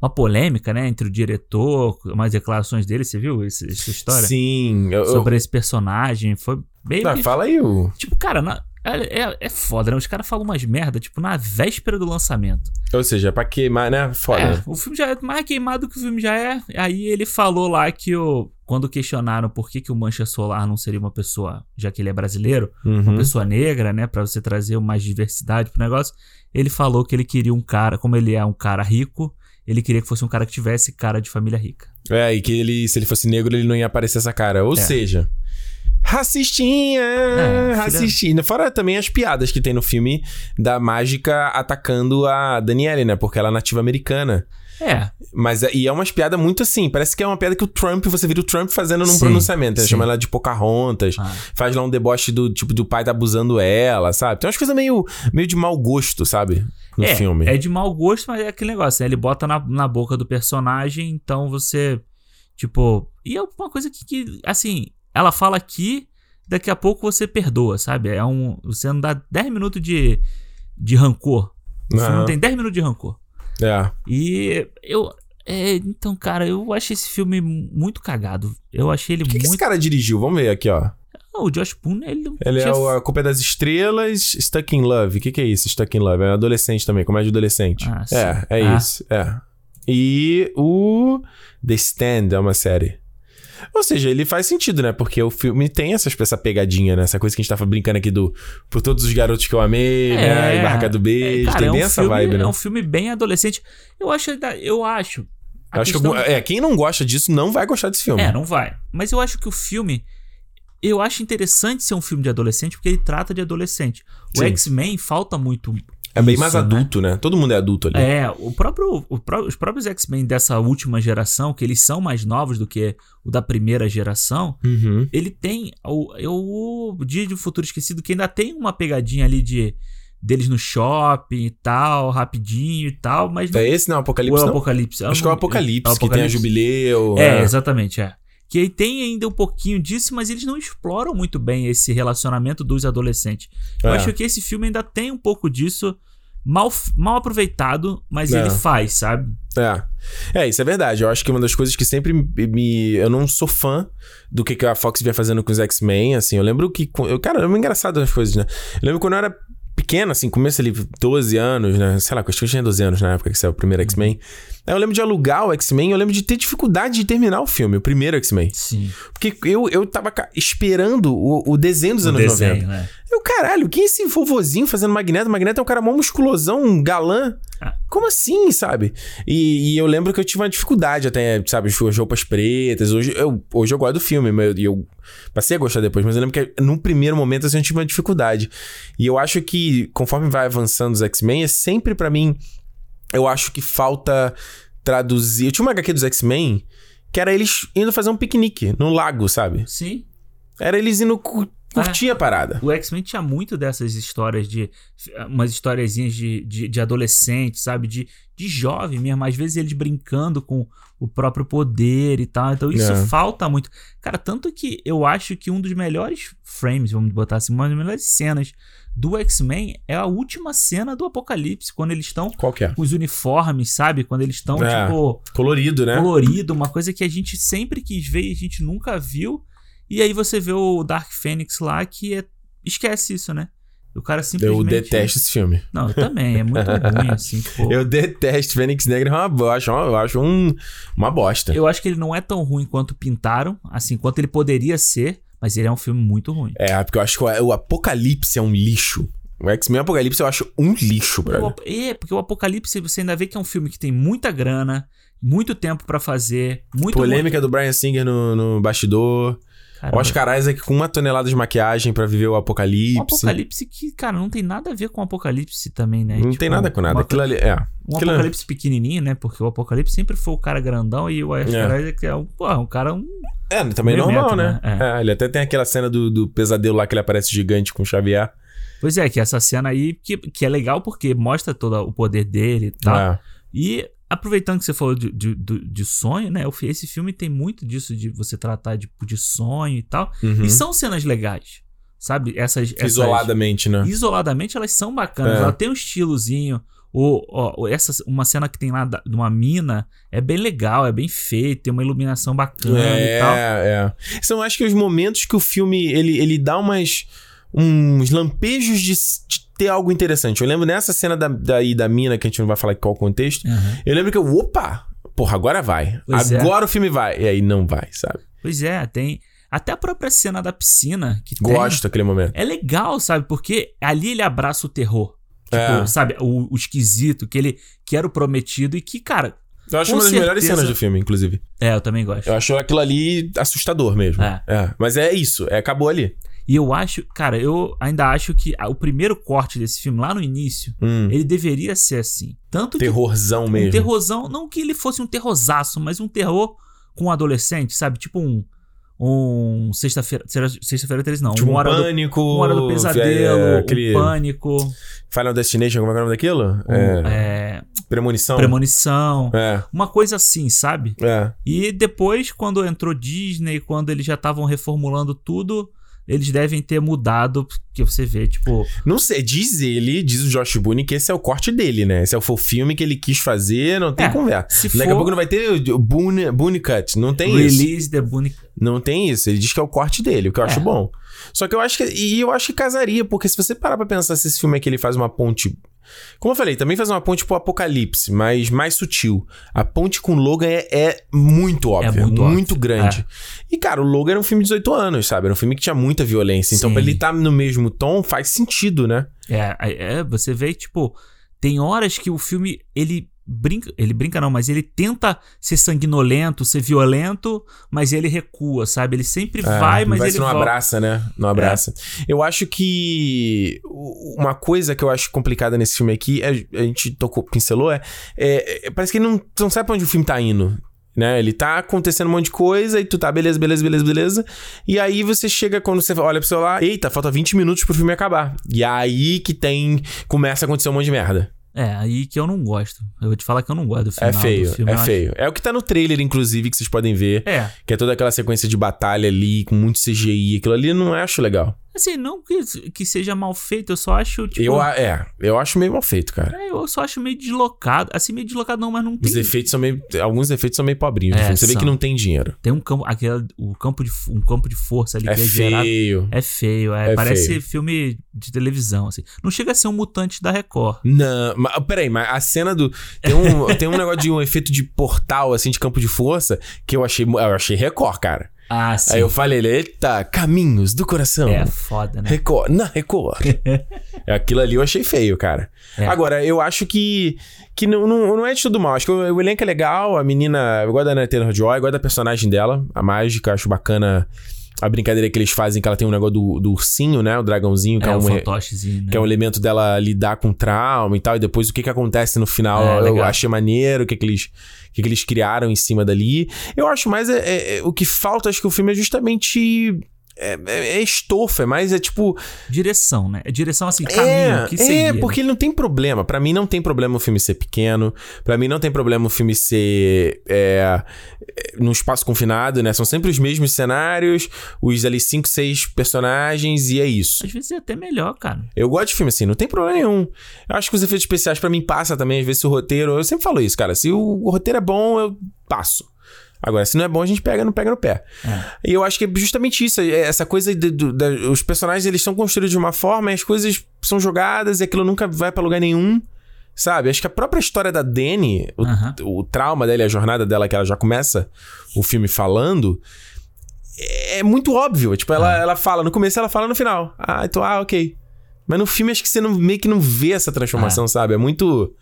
uma polêmica, né, entre o diretor, umas declarações dele, você viu esse- essa história? Sim. Eu, eu- Sobre esse personagem. Foi bem. Ah, fala aí o. Tipo, cara, na- é, é, é foda, né? Os caras falam umas merda, tipo, na véspera do lançamento. Ou seja, pra queimar, né? Foda. É, o filme já é mais queimado que o filme já é. Aí ele falou lá que o. Quando questionaram por que, que o Mancha Solar não seria uma pessoa, já que ele é brasileiro, uma Uhum. pessoa negra, né? Pra você trazer mais diversidade pro negócio. Ele falou que ele queria um cara, como ele é um cara rico, ele queria que fosse um cara que tivesse cara de família rica. É, e que ele, se ele fosse negro, ele não ia aparecer essa cara. Ou É. seja. Racistinha! filha- racistinha. Fora também as piadas que tem no filme da mágica atacando a Danielle, né? Porque ela é nativa americana. É, Mas é- e é umas piadas muito assim. Parece que é uma piada que o Trump, você vira o Trump fazendo num Sim, pronunciamento. Ele sim. chama ela de Pocahontas. Ah. Faz lá um deboche do tipo do pai tá abusando ela, sabe? Tem umas coisas meio, meio de mau gosto, sabe? No é, filme. é de mau gosto, mas é aquele negócio, né? Ele bota na, na boca do personagem, então você. Tipo. E é uma coisa que, que, assim, ela fala aqui, daqui a pouco você perdoa, sabe? É um. Você não dá 10 minutos de, de rancor. O filme Aham. não tem 10 minutos de rancor. É. E eu. é, então, cara, eu achei esse filme muito cagado. Eu achei ele O que, que esse muito. cara dirigiu? Vamos ver aqui, ó. O Josh Poon, ele não Ele tinha é o A Culpa é das Estrelas, Stuck in Love. O que, que é isso, Stuck in Love? É adolescente também, comédia adolescente. Ah, sim. é, é Ah. isso. É. E o The Stand é uma série. Ou seja, ele faz sentido, né? Porque o filme tem essa, essa pegadinha, né? Essa coisa que a gente tava brincando aqui do Por Todos os Garotos que eu amei, né? E Barraca do Beijo. É, cara, tem é um essa filme, vibe, né? É um filme bem adolescente. Eu acho, eu acho Eu acho questão- que é, quem não gosta disso não vai gostar desse filme. É, não vai. Mas eu acho que o filme. Eu acho interessante ser um filme de adolescente porque ele trata de adolescente. O. X-Men falta muito. É bem isso, mais né? adulto, né? Todo mundo é adulto ali. É, o próprio, o pró- os próprios X-Men dessa última geração, que eles são mais novos do que o da primeira geração, Uhum. ele tem o, é o Dia de Futuro Esquecido, que ainda tem uma pegadinha ali de deles no shopping e tal, rapidinho e tal, mas não É esse, não? o Apocalipse, não? Apocalipse. Acho que é o Apocalipse, é o que tem a Apocalipse. Jubileu. É, né? exatamente, é. Que aí tem ainda um pouquinho disso, mas eles não exploram muito bem esse relacionamento dos adolescentes. Eu É. acho que esse filme ainda tem um pouco disso mal, mal aproveitado, mas É. ele faz, sabe? É. É, isso é verdade. Eu acho que uma das coisas que sempre me-. Eu não sou fã do que a Fox vinha fazendo com os X-Men, assim. Eu lembro que. Eu, cara, é engraçado as coisas, né? Eu lembro quando eu era pequeno, assim, começo ali, 12 anos, né? Sei lá, acho que eu tinha 12 anos na época que saiu o primeiro X-Men. Aí eu lembro de alugar o X-Men, eu lembro de ter dificuldade de terminar o filme, o primeiro X-Men. Sim. Porque eu, eu tava esperando o, o desenho dos O anos desenho, 90. né? Eu, caralho, quem é esse vovozinho fazendo Magneto? Magneto é um cara mó musculosão, um galã. Ah. Como assim, sabe? E, e eu lembro que eu tive uma dificuldade até, sabe, as roupas pretas. Hoje eu, hoje eu gosto do filme, mas eu, eu passei a gostar depois. Mas eu lembro que no primeiro momento assim, eu tive uma dificuldade. E eu acho que, conforme vai avançando os X-Men, é sempre pra mim. Eu acho que falta traduzir. Eu tinha uma HQ dos X-Men que era eles indo fazer um piquenique no lago, sabe? Sim. Era eles indo cu- curtir a parada. O X-Men tinha muito dessas histórias de. umas historiezinhas de, de, de adolescente, sabe? De, de jovem mesmo. Às vezes eles brincando com o próprio poder e tal. Então isso É. falta muito. Cara, tanto que eu acho que um dos melhores frames, vamos botar assim, uma das melhores cenas do X-Men é a última cena do Apocalipse, quando eles estão é? com os uniformes, sabe? Quando eles estão, É. tipo, Colorido, né? colorido, uma coisa que a gente sempre quis ver e a gente nunca viu. E aí você vê o Dark Phoenix lá que é... esquece isso, né? O cara simplesmente. Eu detesto esse filme. Não, eu também. É muito [laughs] ruim, assim. Tipo, eu... Eu detesto Fênix Negra, é uma, bo- eu acho, uma- eu acho um, uma bosta. acho que ele não é tão ruim quanto pintaram, assim, quanto ele poderia ser, mas ele é um filme muito ruim. É, porque eu acho que o, Apocalipse é um lixo. O X-Men Apocalipse eu acho um lixo, brother. É, porque o Apocalipse você ainda vê que é um filme que tem muita grana, muito tempo pra fazer, muito Polêmica do Brian Singer no, no bastidor. Caramba. Oscar Isaac com uma tonelada de maquiagem pra viver o Um Apocalipse. apocalipse que, cara, não tem nada a ver com o apocalipse também, né? Não Tipo, tem nada com nada. uma- Aquilo ali, é. Um Aquilo é- apocalipse pequenininho, né? Porque o apocalipse sempre foi o cara grandão e o Oscar É. Isaac é um, porra, um cara. Um... É, também Meio normal, metro, né? né? É, ele até tem aquela cena do, do pesadelo lá que ele aparece gigante com o Xavier. Pois é, que essa cena aí que, que é legal porque mostra todo o poder dele e tal. É. E aproveitando que você falou de, de, de- sonho, né? Esse filme tem muito disso de você tratar de, de sonho e tal. Uhum. E são cenas legais, sabe? Essas. essas- Isoladamente, né? Isoladamente elas são bacanas. É. Ela tem um estilozinho. O, essa, uma cena que tem lá de uma mina é bem legal, é bem feita, tem uma iluminação bacana e tal. É, é. São, acho que os momentos que o filme, ele, ele dá umas... Uns lampejos de, de ter algo interessante. Eu lembro nessa cena da, daí da mina, que a gente não vai falar qual o contexto. Aham. Eu lembro que eu, opa, porra, agora vai. Pois é. agora o filme vai. E aí não vai, sabe? Pois é, tem. Até a própria cena da piscina que tem. Gosto daquele momento. É legal, sabe? Porque ali ele abraça o terror. Tipo, É. sabe? O, o esquisito, que ele que era o prometido e que, cara. Eu acho uma das melhores certeza. cenas do filme, inclusive. É, eu também gosto. Eu acho aquilo ali assustador mesmo. É. Mas é isso, é, acabou ali. E eu acho, cara, eu ainda acho que o primeiro corte desse filme, lá no início, Hum, ele deveria ser assim. Tanto que terrorzão um mesmo. terrorzão, não que ele fosse um terrorzaço, mas um terror com um adolescente, sabe? Tipo um. Um. Sexta-feira. Sexta-feira 13, não. Tipo uma, um hora do, pânico. uma hora do pesadelo, é, aquele um pânico, Final Destination, como é que é o nome daquilo? um, é, é, Premonição. premonição. É, Uma coisa assim, sabe? é. E depois, quando entrou Disney, quando eles já estavam reformulando tudo, eles devem ter mudado, porque você vê, tipo, Não sei, diz ele, diz o Josh Boone que esse é o corte dele, né? Esse é o filme que ele quis fazer, não tem É, conversa. se Daqui a for- pouco não vai ter o Boone, Boone Cut, não tem isso. release the Bunny. Não tem isso. Ele diz que é o corte dele, o que eu acho É. bom. Só que eu acho que. E eu acho que casaria, porque se você parar pra pensar se esse filme aqui ele faz uma ponte. Como eu falei, também faz uma ponte pro Apocalipse, mas mais sutil. A ponte com Logan é, é muito óbvia, muito muito, óbvio, grande. E, cara, o Logan era um filme de 18 anos, sabe? Era um filme que tinha muita violência. Então, Sim. pra ele estar no mesmo tom, faz sentido, né? É, é, você vê, tipo, tem horas que o filme, ele brinca. Ele brinca não, mas ele tenta ser sanguinolento, ser violento, mas ele recua, sabe? Ele sempre É, vai, mas vai ele não volta. É. abraça, né? Não abraça. Eu acho que uma coisa que eu acho complicada nesse filme aqui, é- a gente tocou, pincelou, é, é- é- parece que ele não, não sabe pra onde o filme tá indo. Né? Ele tá acontecendo um monte de coisa e tu tá, beleza, beleza, beleza, beleza. E aí você chega, quando você olha pro celular, eita, falta 20 minutos pro filme acabar. E aí que tem. Começa a acontecer um monte de merda. É, aí que eu não gosto. Eu vou te falar que eu não gosto do final é feio, filme. é eu acho- feio. É o que tá no trailer, inclusive, que vocês podem ver. É, Que é toda aquela sequência de batalha ali, com muito CGI. Aquilo ali eu não acho legal. Assim, não que, que seja mal feito, eu só acho, tipo... Eu, é, eu acho meio mal feito, cara. é, eu só acho meio deslocado. Assim, meio deslocado não, mas não tem... Os efeitos são meio. Alguns efeitos são meio pobrinhos. É. Você vê que não tem dinheiro. Tem um campo, aquele, o campo de, um campo de força ali É que é gerado. feio. É feio, é, É parece feio. filme de televisão, assim. Não chega a ser um mutante da Record. Não, mas peraí, mas a cena do. Tem um, [laughs] tem um negócio de um efeito de portal, assim, de campo de força, que eu achei, eu achei Record, cara. Ah, sim. Aí eu falei, eita, caminhos do coração. É foda, né? Record, na Record. [laughs] Aquilo ali eu achei feio, cara. É. Agora, eu acho que, que não, não, não é de tudo mal. Acho que o, o elenco é legal, a menina. Eu gosto da Anna Taylor-Joy, eu gosto da personagem dela, a mágica, acho bacana a brincadeira que eles fazem, que ela tem um negócio do, do ursinho, né? O dragãozinho, que é, É, um, fantochezinho, né? que é um elemento dela lidar com trauma e tal, e depois o que que acontece no final, É, eu legal. achei maneiro, o que que eles, o que que eles criaram em cima dali. Eu acho mais, é, é- é- o que falta, acho que o filme é justamente... É, é, é estofa, é mais, é tipo... Direção, né? É direção assim, caminho, É, que é, seguir. porque ele não tem problema. Pra mim não tem problema o filme ser pequeno. Pra mim não tem problema o filme ser é, é, num espaço confinado, né? São sempre os mesmos cenários, os ali cinco, seis personagens e é isso. Às vezes é até melhor, cara. Eu gosto de filme assim, não tem problema nenhum. Eu acho que os efeitos especiais pra mim passa também, às vezes se o roteiro, eu sempre falo isso, cara, se o, o roteiro é bom, eu passo. Agora, se não é bom, a gente pega, não pega no pé. E eu acho que é justamente isso, é essa coisa de, do- da- os personagens eles são construídos de uma forma, e as coisas são jogadas e aquilo nunca vai pra lugar nenhum. Sabe? Acho que a própria história da Dani, o, Aham. o trauma dela e a jornada dela, que ela já começa o filme falando, é muito óbvio. Tipo, ela, ela fala, no começo ela fala no final. Ah, então, ah, ok. Mas no filme acho que você não, meio que não vê essa transformação, sabe? É muito.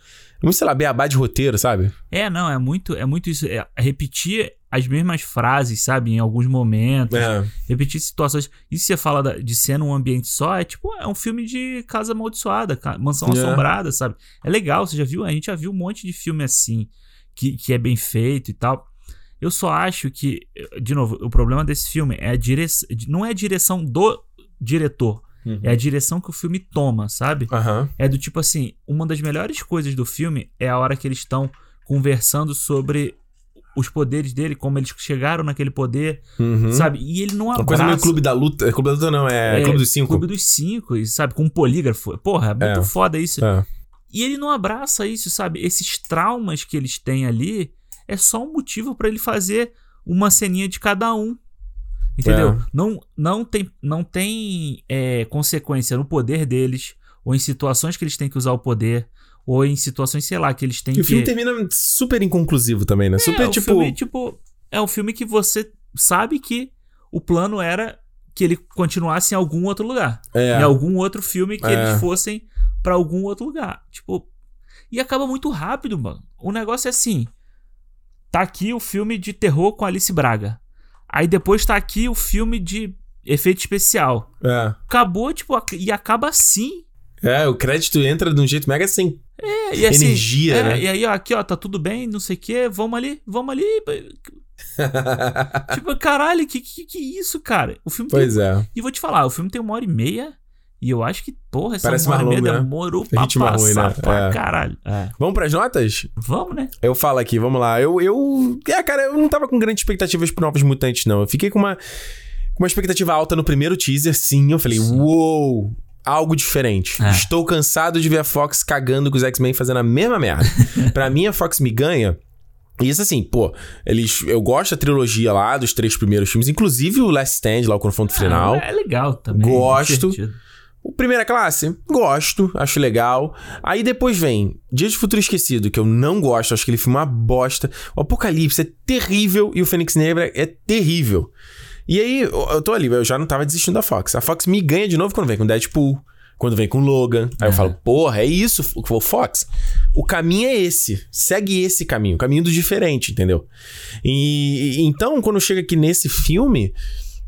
Muito, sei lá, beabá de roteiro, sabe? É, não, é muito, é muito isso. É repetir as mesmas frases, sabe? Em alguns momentos. É. Repetir situações. E se você fala de ser num ambiente só, é tipo, é um filme de casa amaldiçoada, mansão É. assombrada, sabe? É legal, você já viu? A gente já viu um monte de filme assim, que, que é bem feito e tal. Eu só acho que, de novo, o problema desse filme é a direção. Não é a direção do diretor, é a direção que o filme toma, sabe? Aham. É do tipo assim, uma das melhores coisas do filme é a hora que eles estão conversando sobre os poderes dele, como eles chegaram naquele poder, Uhum. sabe? E ele não Uma abraça... coisa meio clube da luta. Clube da luta não, é, Clube dos Cinco. Clube dos Cinco, e, sabe? Com um polígrafo. Porra, é muito É. foda isso. É. E ele não abraça isso, sabe? Esses traumas que eles têm ali é só um motivo pra ele fazer uma ceninha de cada um. Entendeu? É. Não, não tem, não tem é, consequência no poder deles, ou em situações que eles têm que usar o poder, ou em situações, sei lá, que eles têm E o que. filme termina super inconclusivo também, né? É, super o tipo. filme, tipo. É um filme que você sabe que o plano era que ele continuasse em algum outro lugar. É. Em algum outro filme que É. eles fossem pra algum outro lugar. Tipo. E acaba muito rápido, mano. O negócio é assim. Tá aqui o filme de terror com Alice Braga. Aí depois tá aqui o filme de efeito especial. É. Acabou, tipo, e acaba assim. É, o crédito entra de um jeito mega sem É, e assim, energia, é, né? E aí, ó, aqui, ó, tá tudo bem, não sei o quê, vamos ali, vamos ali. [laughs] tipo, caralho, que, que que isso, cara? O filme pois tem... é. E vou te falar, o filme tem uma hora e meia. E eu acho que, porra, essa Parece uma hora e mais meia longo, né? demorou pra Ritmo passar ruim, né? pra É. caralho. É. Vamos pras notas? Vamos, né? Eu falo aqui, vamos lá. Eu, eu. É, cara, eu não tava com grandes expectativas pro Novos Mutantes, não. Eu fiquei com uma, com uma expectativa alta no primeiro teaser, sim. Eu falei, Sim. uou! Algo diferente. É. Estou cansado de ver a Fox cagando com os X-Men fazendo a mesma merda. [laughs] pra mim, a Fox me ganha. E isso assim, pô, eles. Eu gosto da trilogia lá, dos três primeiros filmes, inclusive o Last Stand, lá o confronto final. Ah, é legal também. Gosto. divertido. O Primeira Classe, gosto, acho legal. Aí depois vem Dia de Futuro Esquecido, que eu não gosto, acho que ele filme uma bosta. O Apocalipse é terrível e o Fênix Negra é terrível. E aí, eu eu tô ali, eu já não tava desistindo da Fox. A Fox me ganha de novo quando vem com Deadpool, Quando vem com Logan. Aí eu É. falo, porra, é isso, o Fox. O caminho é esse. Segue esse caminho. O caminho do diferente, entendeu? E- então, quando chega aqui nesse filme.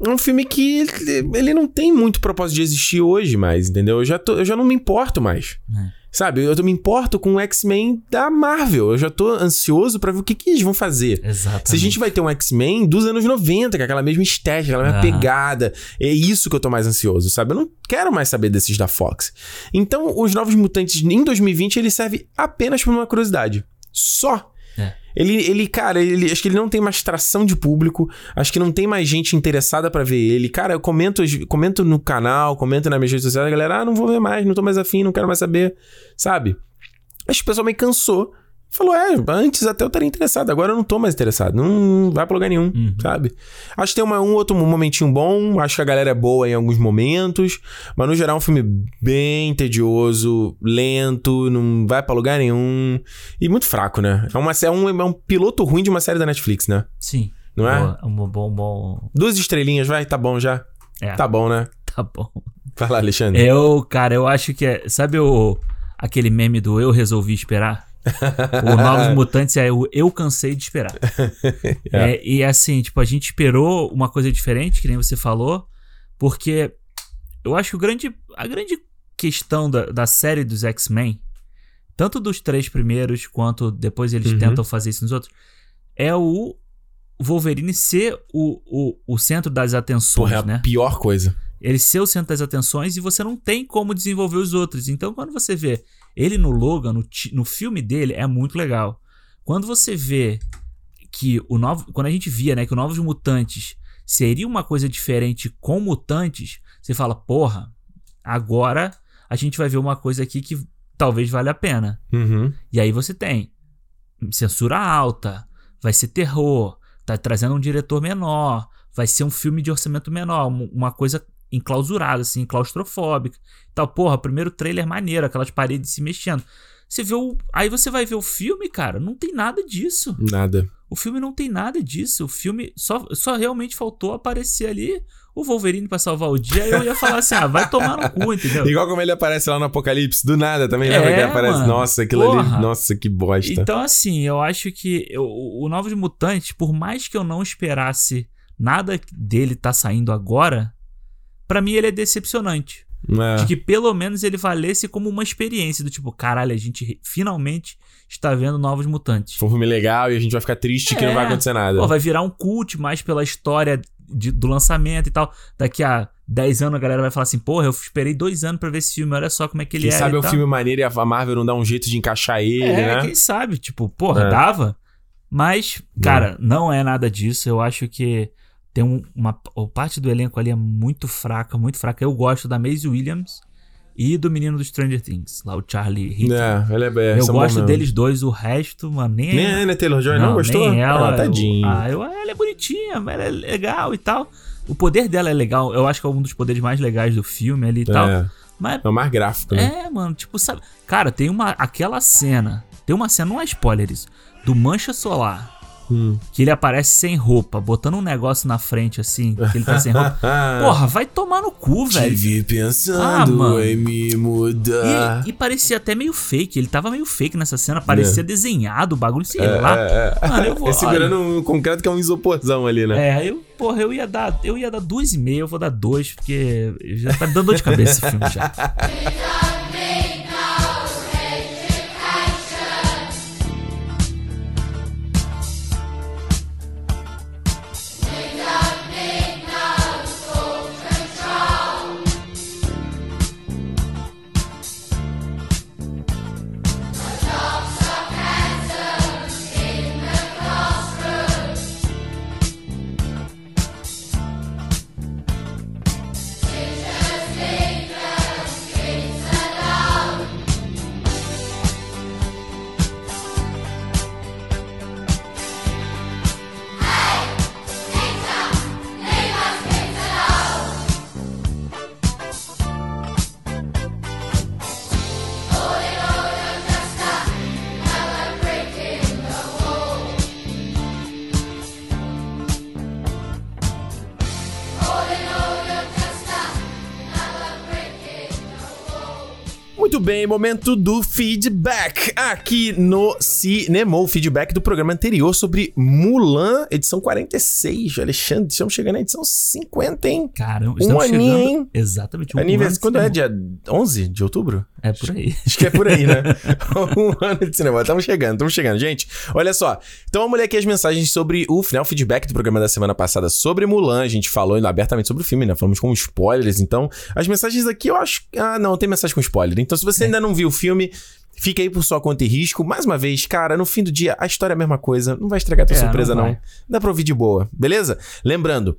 É um filme que ele, ele não tem muito propósito de existir hoje mais, entendeu? Eu já, tô- eu já não me importo mais. É. Sabe? Eu me importo com o X-Men da Marvel. Eu já tô ansioso pra ver o que, que eles vão fazer. Exatamente. Se a gente vai ter um X-Men dos anos 90, com aquela mesma estética, aquela mesma Aham. pegada. É isso que eu tô mais ansioso, sabe? Eu não quero mais saber desses da Fox. Então, os Novos Mutantes em 2020, ele serve apenas por uma curiosidade. Só. É. Ele, ele, cara, ele, acho que ele não tem mais tração de público. Acho que não tem mais gente interessada pra ver ele. Cara, eu comento, comento no canal, comento nas minhas redes sociais, a galera, ah, não vou ver mais, não tô mais afim, não quero mais saber. Sabe? Acho que o pessoal meio cansou. Falou, é, antes até eu estaria interessado, agora eu não tô mais interessado. Não, não vai pra lugar nenhum, Uhum. sabe? Acho que tem uma- um outro momentinho bom, acho que a galera é boa em alguns momentos, mas no geral é um filme bem tedioso, lento, não vai pra lugar nenhum e muito fraco, né? É, uma, é, um, é um piloto ruim de uma série da Netflix, né? Sim. Não é? Boa, um bom, bom. Duas estrelinhas, vai, tá bom já. É, Tá bom, né? tá bom. Vai lá, Alexandre. Eu, cara, eu acho que é. Sabe o, aquele meme do Eu Resolvi Esperar? O Novos [laughs] Mutantes é o Eu Cansei de Esperar. [laughs] É, e assim, tipo, a gente esperou uma coisa diferente, que nem você falou, porque eu acho que o grande, a grande questão da, da série dos X-Men, tanto dos três primeiros, quanto depois eles Uhum. tentam fazer isso nos outros, é o Wolverine ser o, o, o centro das atenções, Porra, é a né? pior coisa. Ele ser o centro das atenções e você não tem como desenvolver os outros. Então, quando você vê ele no Logan, no, no filme dele, é muito legal. Quando você vê que o novo. Quando a gente via, né, que o Novos Mutantes seria uma coisa diferente com mutantes, você fala, porra, agora a gente vai ver uma coisa aqui que talvez valha a pena. Uhum. E aí você tem censura alta, vai ser terror, tá trazendo um diretor menor, vai ser um filme de orçamento menor, um- uma coisa enclausurada, assim, claustrofóbica. Tal, porra, primeiro trailer maneiro, aquelas paredes se mexendo. Você vê o. Aí você vai ver o filme, cara, não tem nada disso. Nada. O filme não tem nada disso. O filme só, só realmente faltou aparecer ali o Wolverine pra salvar o dia. Eu ia falar assim, ah, vai tomar no cu, entendeu? Igual como ele aparece lá no Apocalipse, do nada também, É, que ele aparece? mano. Nossa, aquilo ali, Porra. nossa, que bosta. Então, assim, eu acho que eu- o o Novos Mutantes, por mais que eu não esperasse nada dele tá saindo agora, pra mim ele é decepcionante. É. De que pelo menos ele valesse como uma experiência do tipo, caralho, a gente finalmente está vendo Novos Mutantes. Foi um filme legal e a gente vai ficar triste que É. não vai acontecer nada. Pô, vai virar um cult mais pela história de- do lançamento e tal. Daqui a 10 anos a galera vai falar assim, porra, eu esperei dois anos pra ver esse filme, olha só como é que ele Quem é. sabe e é um tal. filme maneiro e a Marvel não dá um jeito de encaixar ele, É, né? quem sabe, tipo, porra, É. dava. Mas, cara, não é nada disso. Eu acho que tem um- uma a parte do elenco ali é muito fraca, muito fraca. Eu gosto da Maisie Williams e do menino do Stranger Things, lá o Charlie Hickman. É, ele é, é eu gosto deles dois, o resto, mano, nem, Nem a Anna Taylor-Joy não, gostou? Nem ela. Ah, tadinho. Eu, ah, eu- ela é bonitinha, ela é legal e tal. O poder dela é legal. Eu acho que é um dos poderes mais legais do filme ali e tal. É, Mas é o mais gráfico, né? é, mano, tipo, sabe? Cara, tem uma. Aquela cena. Tem uma cena, não é spoiler isso. Do Mancha Solar. Hum. Que ele aparece sem roupa, botando um negócio na frente, assim, que ele tá sem roupa. [laughs] Porra, vai tomar no cu, velho. Tive Ah, pensando mano. em me mudar. E, e parecia até meio fake. Ele tava meio fake nessa cena. Parecia desenhado o bagulho, sei lá. É, é. Mano, eu [laughs] vou. É segurando um concreto que é um isoporzão ali, né? É, eu, porra, eu ia dar, eu ia dar duas e meia, eu vou dar dois, porque já tá dando dor de cabeça esse filme já. [laughs] Muito bem, momento do feedback. Aqui no Cinema, o feedback do programa anterior sobre Mulan, edição 46. Alexandre, estamos chegando na edição 50, hein? Caramba, Um estamos aninho, chegando... hein? Exatamente, um Anivers... de Quando é? Dia 11 de outubro? É por aí. Acho que é por aí, né? [laughs] [laughs] um ano de cinema. Estamos chegando, estamos chegando. Gente, olha só. Então vamos ler aqui as mensagens sobre o final feedback do programa da semana passada sobre Mulan. A gente falou abertamente sobre o filme, né? Falamos com spoilers. Então, as mensagens aqui eu acho. Ah, não, tem mensagem com spoiler. Então, se você ainda não viu o filme. Fica aí por sua conta e risco. Mais uma vez, cara, no fim do dia, a história é a mesma coisa. Não vai estragar a tua É, surpresa, não não. Dá pra ouvir de boa, beleza? Lembrando,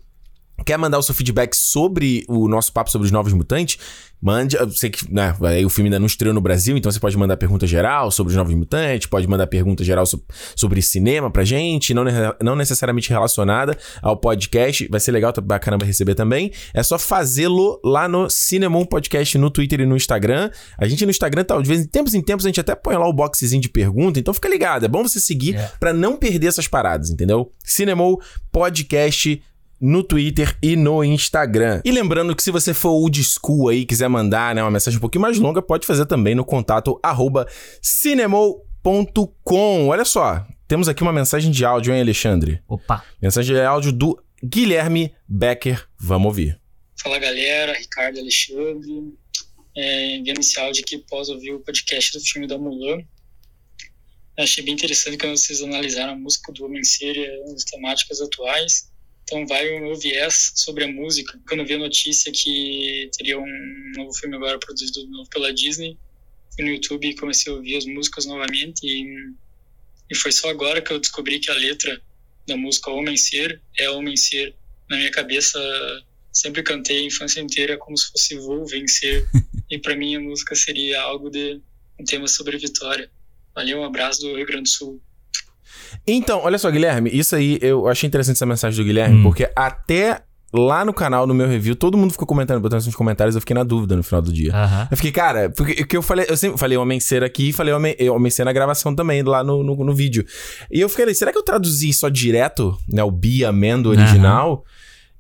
Quer mandar o seu feedback sobre o nosso papo sobre os novos mutantes? Mande. Eu sei que né, aí o filme ainda não estreou no Brasil, então você pode mandar pergunta geral sobre os novos mutantes, pode mandar pergunta geral so- sobre cinema pra gente, não, não necessariamente relacionada ao podcast. Vai ser legal pra caramba receber também. É só fazê-lo lá no Cinemon Podcast no Twitter e no Instagram. A gente no Instagram, tá, de vez em tempos em tempos, a gente até põe lá o boxezinho de pergunta, então fica ligado. É bom você seguir É. pra não perder essas paradas, entendeu? Cinemon Podcast no Twitter e no Instagram. E lembrando que se você for old school aí, quiser mandar né, uma mensagem um pouquinho mais longa, pode fazer também no contato arroba cinemol.com. Olha só, temos aqui uma mensagem de áudio, hein, Alexandre? Opa. Mensagem de áudio do Guilherme Becker. Vamos ouvir. Fala galera, Ricardo e Alexandre. É, enviando esse áudio aqui após ouvir o podcast do filme da Mulan. Eu achei bem interessante quando vocês analisaram a música do Homem Ser e as temáticas atuais. Então vai o meu viés sobre a música. Quando eu vi a notícia que teria um novo filme agora produzido novo pela Disney, fui no YouTube e comecei a ouvir as músicas novamente e, e foi só agora que eu descobri que a letra da música Homem Ser é Homem Ser. Na minha cabeça sempre cantei a infância inteira como se fosse vou vencer [laughs] e para mim a música seria algo de um tema sobre vitória. Valeu, um abraço do Rio Grande do Sul. Então, olha só, Guilherme, isso aí eu achei interessante essa mensagem do Guilherme, Hum. porque até lá no canal, no meu review, todo mundo ficou comentando, botando nos comentários, eu fiquei na dúvida no final do dia. Eu fiquei, cara, porque que eu falei, eu sempre falei Homem Ser aqui e falei Homem, Homem Ser na gravação também, lá no, no, no vídeo. E eu fiquei, será que eu traduzi só direto, né, o Be Amendo original?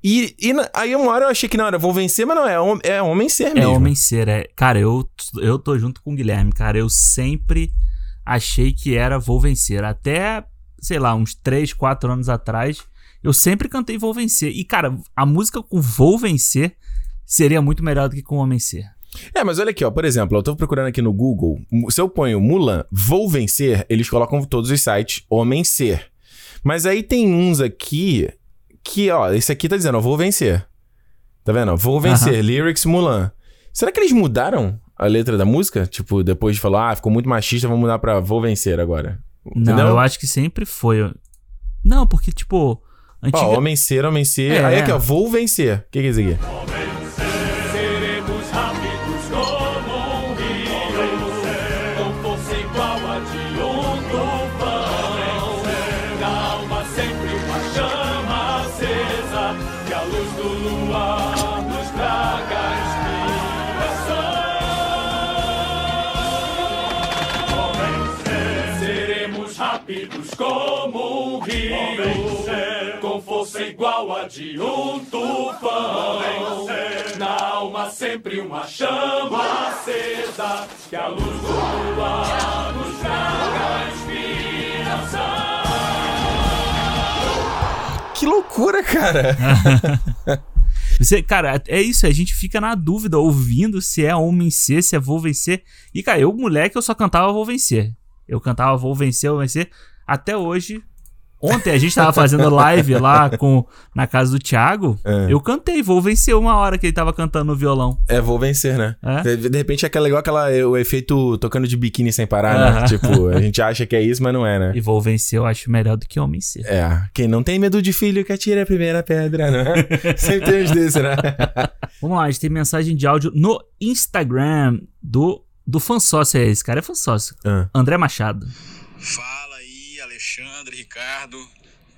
E, e aí uma hora eu achei que não, era Vou Vencer, mas não, é, é Homem Ser É mesmo. homem ser, é. Cara, eu, eu tô junto com o Guilherme, cara. Eu sempre achei que era Vou Vencer. Até, sei lá, uns 3, 4 anos atrás, eu sempre cantei Vou Vencer. E, cara, a música com Vou Vencer seria muito melhor do que com Homem Ser. É, mas olha aqui, ó, por exemplo, eu tô procurando aqui no Google, se eu ponho Mulan, Vou Vencer, eles colocam todos os sites Homem Ser. Mas aí tem uns aqui que, ó, esse aqui tá dizendo, ó, Vou Vencer. Tá vendo? Vou Vencer, lyrics Mulan. Será que eles mudaram a letra da música? Tipo, depois de falar, ah, ficou muito machista, vamos mudar pra Vou Vencer agora. Não, Entendeu? eu acho que sempre foi. Não, porque, tipo, antiga... Ó, Homem Ser, Homem Ser. É, aí é. aqui, ó, Vou Vencer. O que que é isso aqui? Seremos como um rio, com força igual a de um tufão. Na alma sempre uma chama acesa, que a luz do luar nos traga inspiração. Que loucura, cara! [laughs] Você, cara, é isso, a gente fica na dúvida ouvindo se é Homem Ser, se é Vou Vencer. E, cara, eu, moleque, eu só cantava Vou Vencer. Eu cantava Vou Vencer, Vou Vencer. Até hoje. Ontem a gente tava fazendo [laughs] live lá com, na casa do Thiago. É. Eu cantei Vou Vencer uma hora que ele tava cantando no violão. É, Vou Vencer, né? É? De, de repente é aquela, igual aquela, o efeito tocando de biquíni sem parar, né? Aham. Tipo, a gente acha que é isso, mas não é, né? E Vou Vencer eu acho melhor do que Homem Ser. É, quem não tem medo de filho que atire a primeira pedra, não é? [laughs] Sempre tem uns desses, né? Vamos lá, a gente tem mensagem de áudio no Instagram do, do fansócio. É esse cara é fansócio. Ah. André Machado. Fala Alexandre, Ricardo.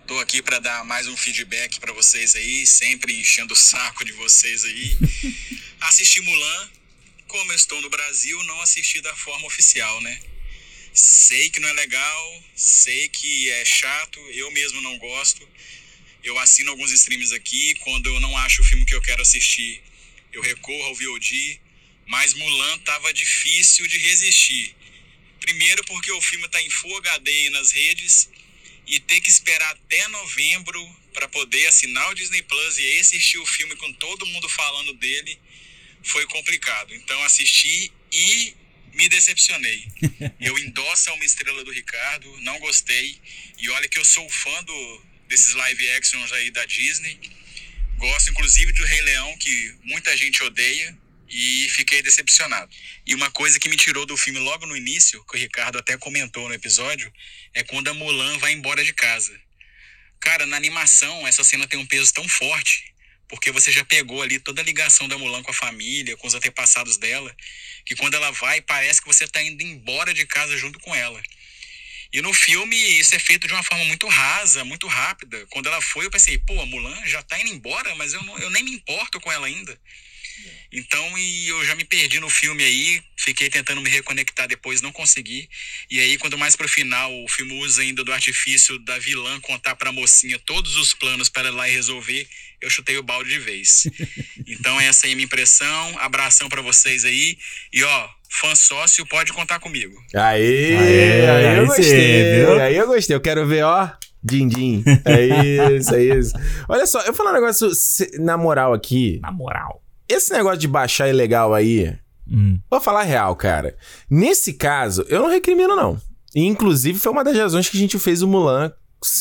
Tô aqui para dar mais um feedback para vocês aí, sempre enchendo o saco de vocês aí. [laughs] Assisti Mulan, como eu estou no Brasil, não assisti da forma oficial, né? Sei que não é legal, sei que é chato, eu mesmo não gosto. Eu assino alguns streams aqui, quando eu não acho o filme que eu quero assistir, eu recorro ao VOD, mas Mulan tava difícil de resistir. Primeiro porque o filme tá em Full HD aí nas redes e ter que esperar até novembro para poder assinar o Disney Plus e assistir o filme com todo mundo falando dele foi complicado. Então assisti e me decepcionei. [laughs] Eu endosso a uma estrela do Ricardo, não gostei. E olha que eu sou fã do, desses live actions aí da Disney. Gosto inclusive do Rei Leão, que muita gente odeia, e fiquei decepcionado. E uma coisa que me tirou do filme logo no início, que o Ricardo até comentou no episódio, é quando a Mulan vai embora de casa. Cara, na animação, essa cena tem um peso tão forte, porque você já pegou ali toda a ligação da Mulan com a família, com os antepassados dela, que quando ela vai, parece que você tá indo embora de casa junto com ela. E no filme, isso é feito de uma forma muito rasa, muito rápida. Quando ela foi, eu pensei, pô, a Mulan já tá indo embora, mas eu, não, eu nem me importo com ela ainda. Então, e eu já me perdi no filme aí, fiquei tentando me reconectar depois, não consegui. E aí, quando mais pro final, o filme usa ainda do artifício da vilã contar pra mocinha todos os planos para ela ir lá e resolver, eu chutei o balde de vez. [laughs] Então, essa aí é a minha impressão. Abração pra vocês aí. E ó, fã sócio, pode contar comigo. Aê, Aê, aí, aí eu sim, gostei. viu? Aí eu gostei. Eu quero ver, ó. Din, din. É isso, é isso. Olha só, eu vou falar um negócio se- na moral aqui. Na moral. Esse negócio de baixar ilegal aí, Hum. vou falar real, cara. Nesse caso, eu não recrimino, não. E, inclusive, foi uma das razões que a gente fez o Mulan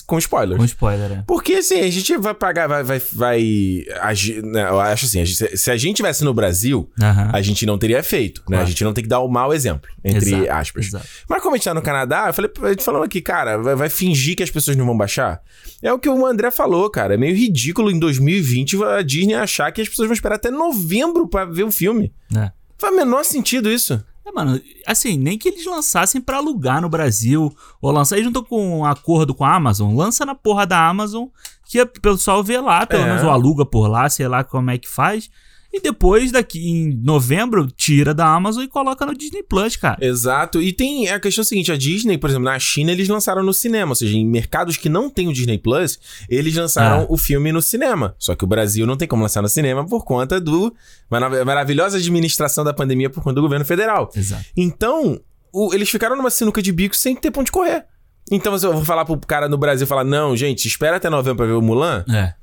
com spoilers. Com spoiler, né? Porque assim, a gente vai pagar, vai, vai, vai agir. né, eu acho assim, a gente- se a gente tivesse no Brasil, a gente não teria feito, né? Claro. A gente não tem que dar o mau exemplo, entre Exato, aspas. exato. Mas como a gente tá no Canadá, eu falei, a gente falou aqui, cara, vai, vai fingir que as pessoas não vão baixar? É o que o André falou, cara. É meio ridículo em 2020 a Disney achar que as pessoas vão esperar até novembro pra ver o filme. É. Faz o menor sentido isso. É, mano, assim, nem que eles lançassem pra alugar no Brasil, ou lançar, não estão com um acordo com a Amazon, lança na porra da Amazon, que o pessoal vê lá, pelo É. menos ou aluga por lá, sei lá como é que faz, e depois, daqui em novembro, tira da Amazon e coloca no Disney Plus, cara. Exato. E tem a questão seguinte: a Disney, por exemplo, na China, eles lançaram no cinema. Ou seja, em mercados que não tem o Disney Plus, eles lançaram Ah. o filme no cinema. Só que o Brasil não tem como lançar no cinema por conta do marav- maravilhosa administração da pandemia por conta do governo federal. Exato. Então, o- eles ficaram numa sinuca de bico sem ter ponto de correr. Então, eu vou falar pro cara no Brasil falar: não, gente, espera até novembro pra ver o Mulan. É.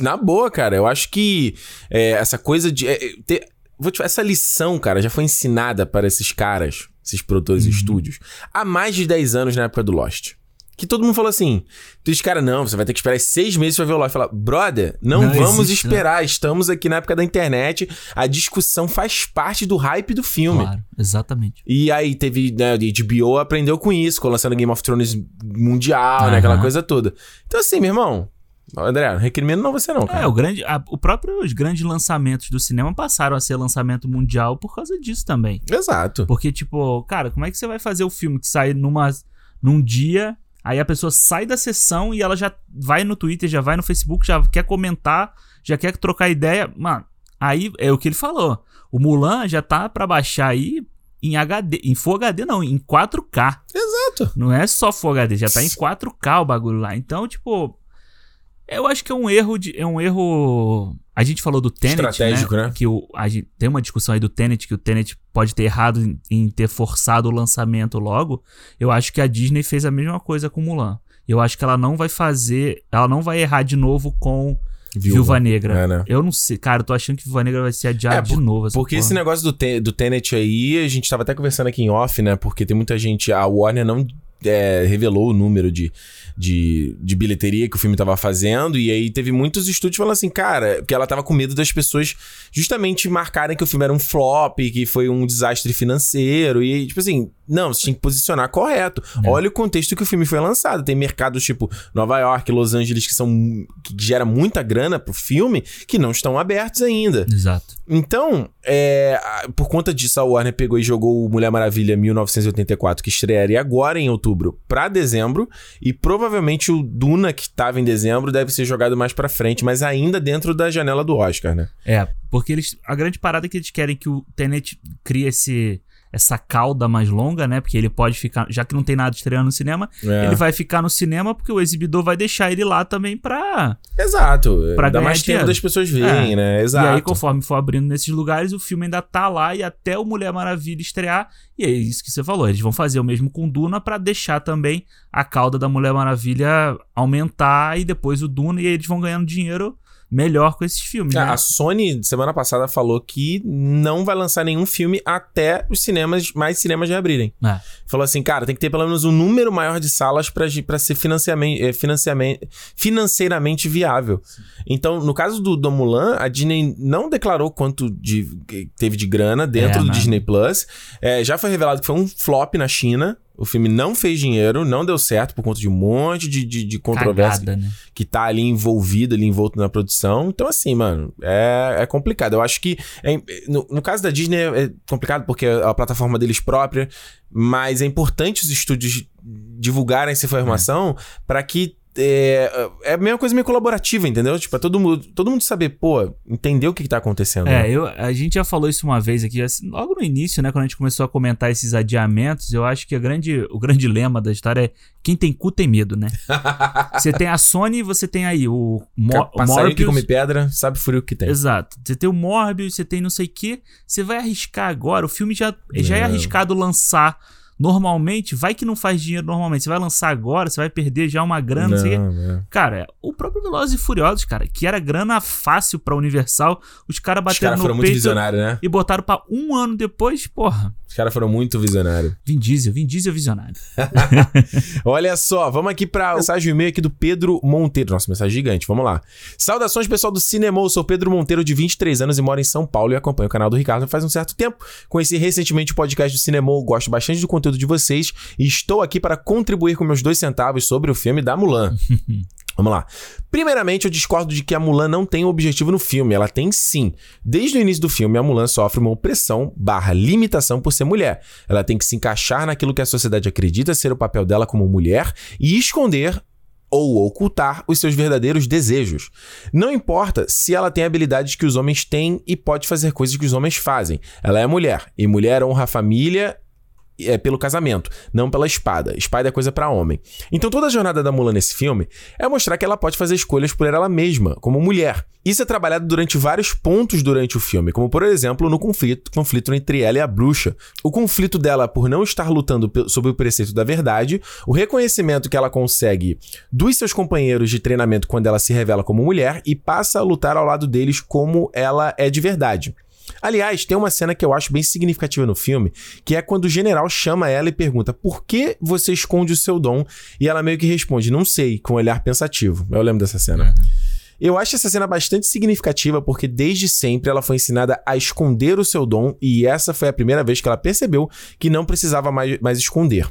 Na boa, cara, eu acho que é, essa coisa de. é, é, ter- vou te essa lição, cara, já foi ensinada para esses caras, esses produtores Uhum. e estúdios, há mais de 10 anos na época do Lost. Que todo mundo falou assim: tu diz, cara, não, você vai ter que esperar seis meses pra ver o Lost. Fala, brother, não, Não vamos existe, esperar. Estamos aqui na época da internet. A discussão faz parte do hype do filme. Claro, exatamente. E aí teve, né, a HBO aprendeu com isso, com lançando Game of Thrones mundial, né, Aham. aquela coisa toda. Então assim, meu irmão, André, não recrimino não você não, cara. É, o grande, a- o próprio, os grandes lançamentos do cinema passaram a ser lançamento mundial por causa disso também. Exato. Porque, tipo, cara, como é que você vai fazer o filme que sai numa, num dia, aí a pessoa sai da sessão e ela já vai no Twitter, já vai no Facebook, já quer comentar, já quer trocar ideia. Mano, aí é o que ele falou. O Mulan já tá pra baixar aí em HD, em Full HD não, em 4K. Exato. Não é só Full HD, já tá em 4K o bagulho lá. Então, tipo, eu acho que é um erro de é um erro a gente falou do Tenet, Estratégico, né? Que o, a gente, tem uma discussão aí do Tenet que o Tenet pode ter errado em, em ter forçado o lançamento logo. Eu acho que a Disney fez a mesma coisa com Mulan. Eu acho que ela não vai fazer, ela não vai errar de novo com Viúva, Negra. É, né? Eu não sei, cara, eu tô achando que Viúva Negra vai ser adiada É, de novo. Porque porra. esse negócio do, te, do Tenet aí, a gente tava até conversando aqui em off, né? Porque tem muita gente. A Warner não é, revelou o número de, de, de bilheteria que o filme tava fazendo. E aí teve muitos estúdios falando assim, cara, que ela tava com medo das pessoas justamente marcarem que o filme era um flop, que foi um desastre financeiro. E, tipo assim, não, você tinha que posicionar correto. É. Olha o contexto que o filme foi lançado. Tem mercados tipo Nova York, Los Angeles, que são. que gera muita grana pro filme, que não estão abertos ainda. Exato. Então, é, por conta disso, a Warner pegou e jogou o Mulher Maravilha 1984, que estrearia agora em outubro, pra dezembro. E provavelmente o Duna, que tava em dezembro, deve ser jogado mais pra frente, mas ainda dentro da janela do Oscar, né? É, porque eles. A grande parada é que eles querem que o Tenet crie esse, essa cauda mais longa, né? Porque ele pode ficar, já que não tem nada estreando no cinema, É. ele vai ficar no cinema porque o exibidor vai deixar ele lá também pra. Exato. Pra Dá ganhar mais tempo das pessoas verem, É. né? Exato. E aí, conforme for abrindo nesses lugares, o filme ainda tá lá e até o Mulher Maravilha estrear. E é isso que você falou. Eles vão fazer o mesmo com Duna pra deixar também a cauda da Mulher Maravilha aumentar e depois o Duna e aí eles vão ganhando dinheiro melhor com esses filmes, Ah, né? A Sony, semana passada, falou que não vai lançar nenhum filme até os cinemas, mais cinemas reabrirem. É. Falou assim, cara, tem que ter pelo menos um número maior de salas pra ser financiamento, eh, financiamento, financeiramente viável. Então, no caso do, do Mulan, a Disney não declarou quanto de, teve de grana dentro É, do né? Disney Plus. É, já foi revelado que foi um flop na China. O filme não fez dinheiro, não deu certo por conta de um monte de, de, de controvérsia Cagada, né? que tá ali envolvido, ali envolto na produção. Então, assim, mano, é, é complicado. Eu acho que. é- no, no caso da Disney é complicado porque é a plataforma deles própria, mas é importante os estúdios divulgarem essa informação pra que. É, é a mesma coisa meio colaborativa, entendeu? Tipo, é todo mundo, todo mundo saber, pô, entender o que, que tá acontecendo. É, né? eu, a gente já falou isso uma vez aqui, assim, logo no início, né, quando a gente começou a comentar esses adiamentos, eu acho que a grande, o grande lema da história é quem tem cu tem medo, né? [laughs] você tem a Sony, você tem aí o, Mo o Passarinho que Morbius. come pedra, sabe o frio que tem. Exato. Você tem o Morbius, você tem não sei o que. Você vai arriscar agora. O filme já, já é arriscado lançar normalmente. Vai que não faz dinheiro normalmente. Você vai lançar agora, você vai perder já uma grana, não, é. Cara, o próprio Velozes e Furiosos, cara, que era grana fácil pra Universal, os caras Os bateram caras no foram muito peito visionários, né? e botaram pra um ano depois, porra. Os caras foram muito visionários. Vin Diesel, Vin Diesel visionário. [laughs] Olha só, vamos aqui pra mensagem e-mail aqui do Pedro Monteiro. Nossa, mensagem gigante, vamos lá. Saudações, pessoal do Cinema. Eu sou Pedro Monteiro, de 23 anos e moro em São Paulo e acompanho o canal do Ricardo faz um certo tempo. Conheci recentemente o podcast do Cinema, gosto bastante do conteúdo de vocês e estou aqui para contribuir com meus dois centavos sobre o filme da Mulan. [laughs] Vamos lá. Primeiramente, eu discordo de que a Mulan não tem um objetivo no filme. Ela tem sim. Desde o início do filme, a Mulan sofre uma opressão barra limitação por ser mulher. Ela tem que se encaixar naquilo que a sociedade acredita ser o papel dela como mulher e esconder ou ocultar os seus verdadeiros desejos. Não importa se ela tem habilidades que os homens têm e pode fazer coisas que os homens fazem. Ela é mulher e mulher honra a família é pelo casamento, não pela espada. Espada é coisa pra homem. Então toda a jornada da Mulan nesse filme é mostrar que ela pode fazer escolhas por ela mesma, como mulher. Isso é trabalhado durante vários pontos durante o filme, como por exemplo no conflito, conflito entre ela e a bruxa. O conflito dela por não estar lutando sob o preceito da verdade, o reconhecimento que ela consegue dos seus companheiros de treinamento quando ela se revela como mulher e passa a lutar ao lado deles como ela é de verdade. Aliás, tem uma cena que eu acho bem significativa no filme, que é quando o general chama ela e pergunta: por que você esconde o seu dom? E ela meio que responde: não sei, com um olhar pensativo. Eu lembro dessa cena. Eu acho essa cena bastante significativa porque desde sempre ela foi ensinada a esconder o seu dom e essa foi a primeira vez que ela percebeu que não precisava mais, mais esconder.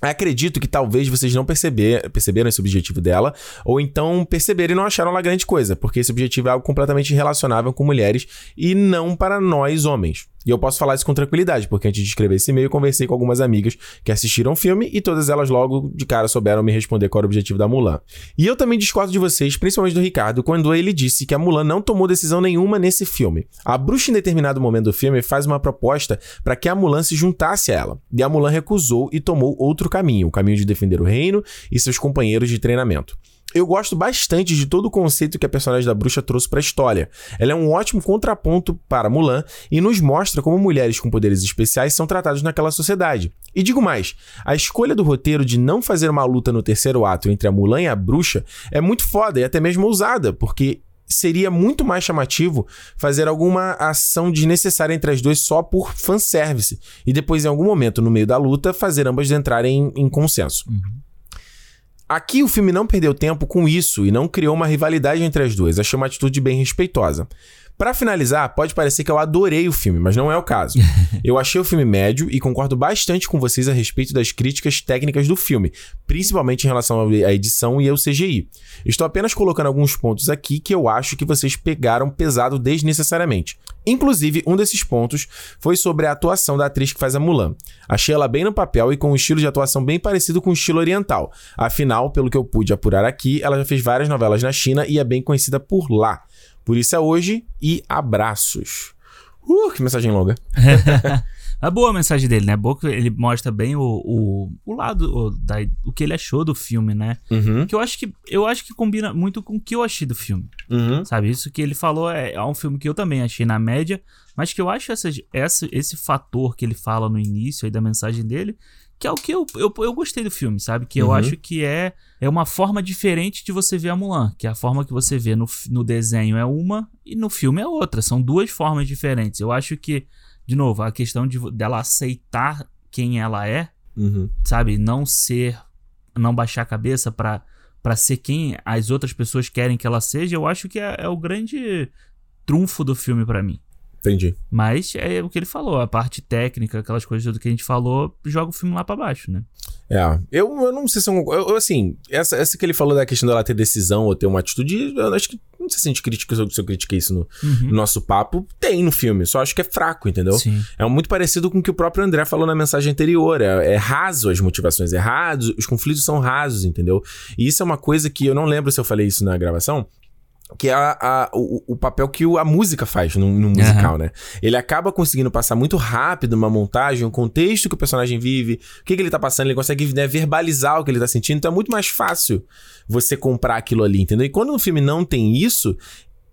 Acredito que talvez vocês não perceber, perceberam esse objetivo dela, ou então perceberam e não acharam lá grande coisa, porque esse objetivo é algo completamente relacionável com mulheres e não para nós homens. E eu posso falar isso com tranquilidade, porque antes de escrever esse e-mail, conversei com algumas amigas que assistiram o filme e todas elas logo de cara souberam me responder qual era o objetivo da Mulan. E eu também discordo de vocês, principalmente do Ricardo, quando ele disse que a Mulan não tomou decisão nenhuma nesse filme. A bruxa, em determinado momento do filme, faz uma proposta para que a Mulan se juntasse a ela. E a Mulan recusou e tomou outro caminho, o caminho de defender o reino e seus companheiros de treinamento. Eu gosto bastante de todo o conceito que a personagem da bruxa trouxe para a história. Ela é um ótimo contraponto para Mulan e nos mostra como mulheres com poderes especiais são tratadas naquela sociedade. E digo mais, a escolha do roteiro de não fazer uma luta no terceiro ato entre a Mulan e a bruxa é muito foda e até mesmo ousada, porque seria muito mais chamativo fazer alguma ação desnecessária entre as duas só por fanservice e depois em algum momento no meio da luta fazer ambas entrarem em consenso. Aqui o filme não perdeu tempo com isso e não criou uma rivalidade entre as duas. Achei uma atitude bem respeitosa. Pra finalizar, pode parecer que eu adorei o filme, mas não é o caso. [laughs] Eu achei o filme médio e concordo bastante com vocês a respeito das críticas técnicas do filme, principalmente em relação à edição e ao CGI. Estou apenas colocando alguns pontos aqui que eu acho que vocês pegaram pesado desnecessariamente. Inclusive, um desses pontos foi sobre a atuação da atriz que faz a Mulan. Achei ela bem no papel e com um estilo de atuação bem parecido com o estilo oriental. Afinal, pelo que eu pude apurar aqui, ela já fez várias novelas na China e é bem conhecida por lá. Por isso é hoje e abraços. Uh, que mensagem longa. [laughs] É boa a mensagem dele, né? É boa que ele mostra bem o, o, o lado, o, da, o que ele achou do filme, né? Uhum. Que eu acho que eu acho que combina muito com o que eu achei do filme. Uhum. Sabe? Isso que ele falou é, é um filme que eu também achei na média, mas que eu acho essa, essa, esse fator que ele fala no início aí da mensagem dele, que é o que eu, eu, eu gostei do filme, sabe? Que eu Uhum. acho que é, é uma forma diferente de você ver a Mulan. Que a forma que você vê no, no desenho é uma e no filme é outra. São duas formas diferentes. Eu acho que, de novo, a questão de, dela aceitar quem ela é, Uhum. sabe? Não ser, não baixar a cabeça pra, pra ser quem as outras pessoas querem que ela seja, eu acho que é, é o grande trunfo do filme pra mim. Entendi. Mas é o que ele falou, a parte técnica, aquelas coisas do que a gente falou, joga o filme lá pra baixo, né? É, eu, eu não sei se eu, eu, assim, essa, essa que ele falou da questão dela ter decisão ou ter uma atitude, eu acho que, não sei se a gente critica, se eu, critiquei isso no, no nosso papo, tem no filme, só acho que é fraco, entendeu? Sim. É muito parecido com o que o próprio André falou na mensagem anterior. É, é raso as motivações, é raso, os conflitos são rasos, entendeu? E isso é uma coisa que eu não lembro se eu falei isso na gravação. Que é a, a- o, o papel que a música faz no, no musical, né? Ele acaba conseguindo passar muito rápido uma montagem, o contexto que o personagem vive, o que, que ele tá passando, ele consegue né, verbalizar o que ele tá sentindo, então é muito mais fácil você comprar aquilo ali, entendeu? E quando um filme não tem isso,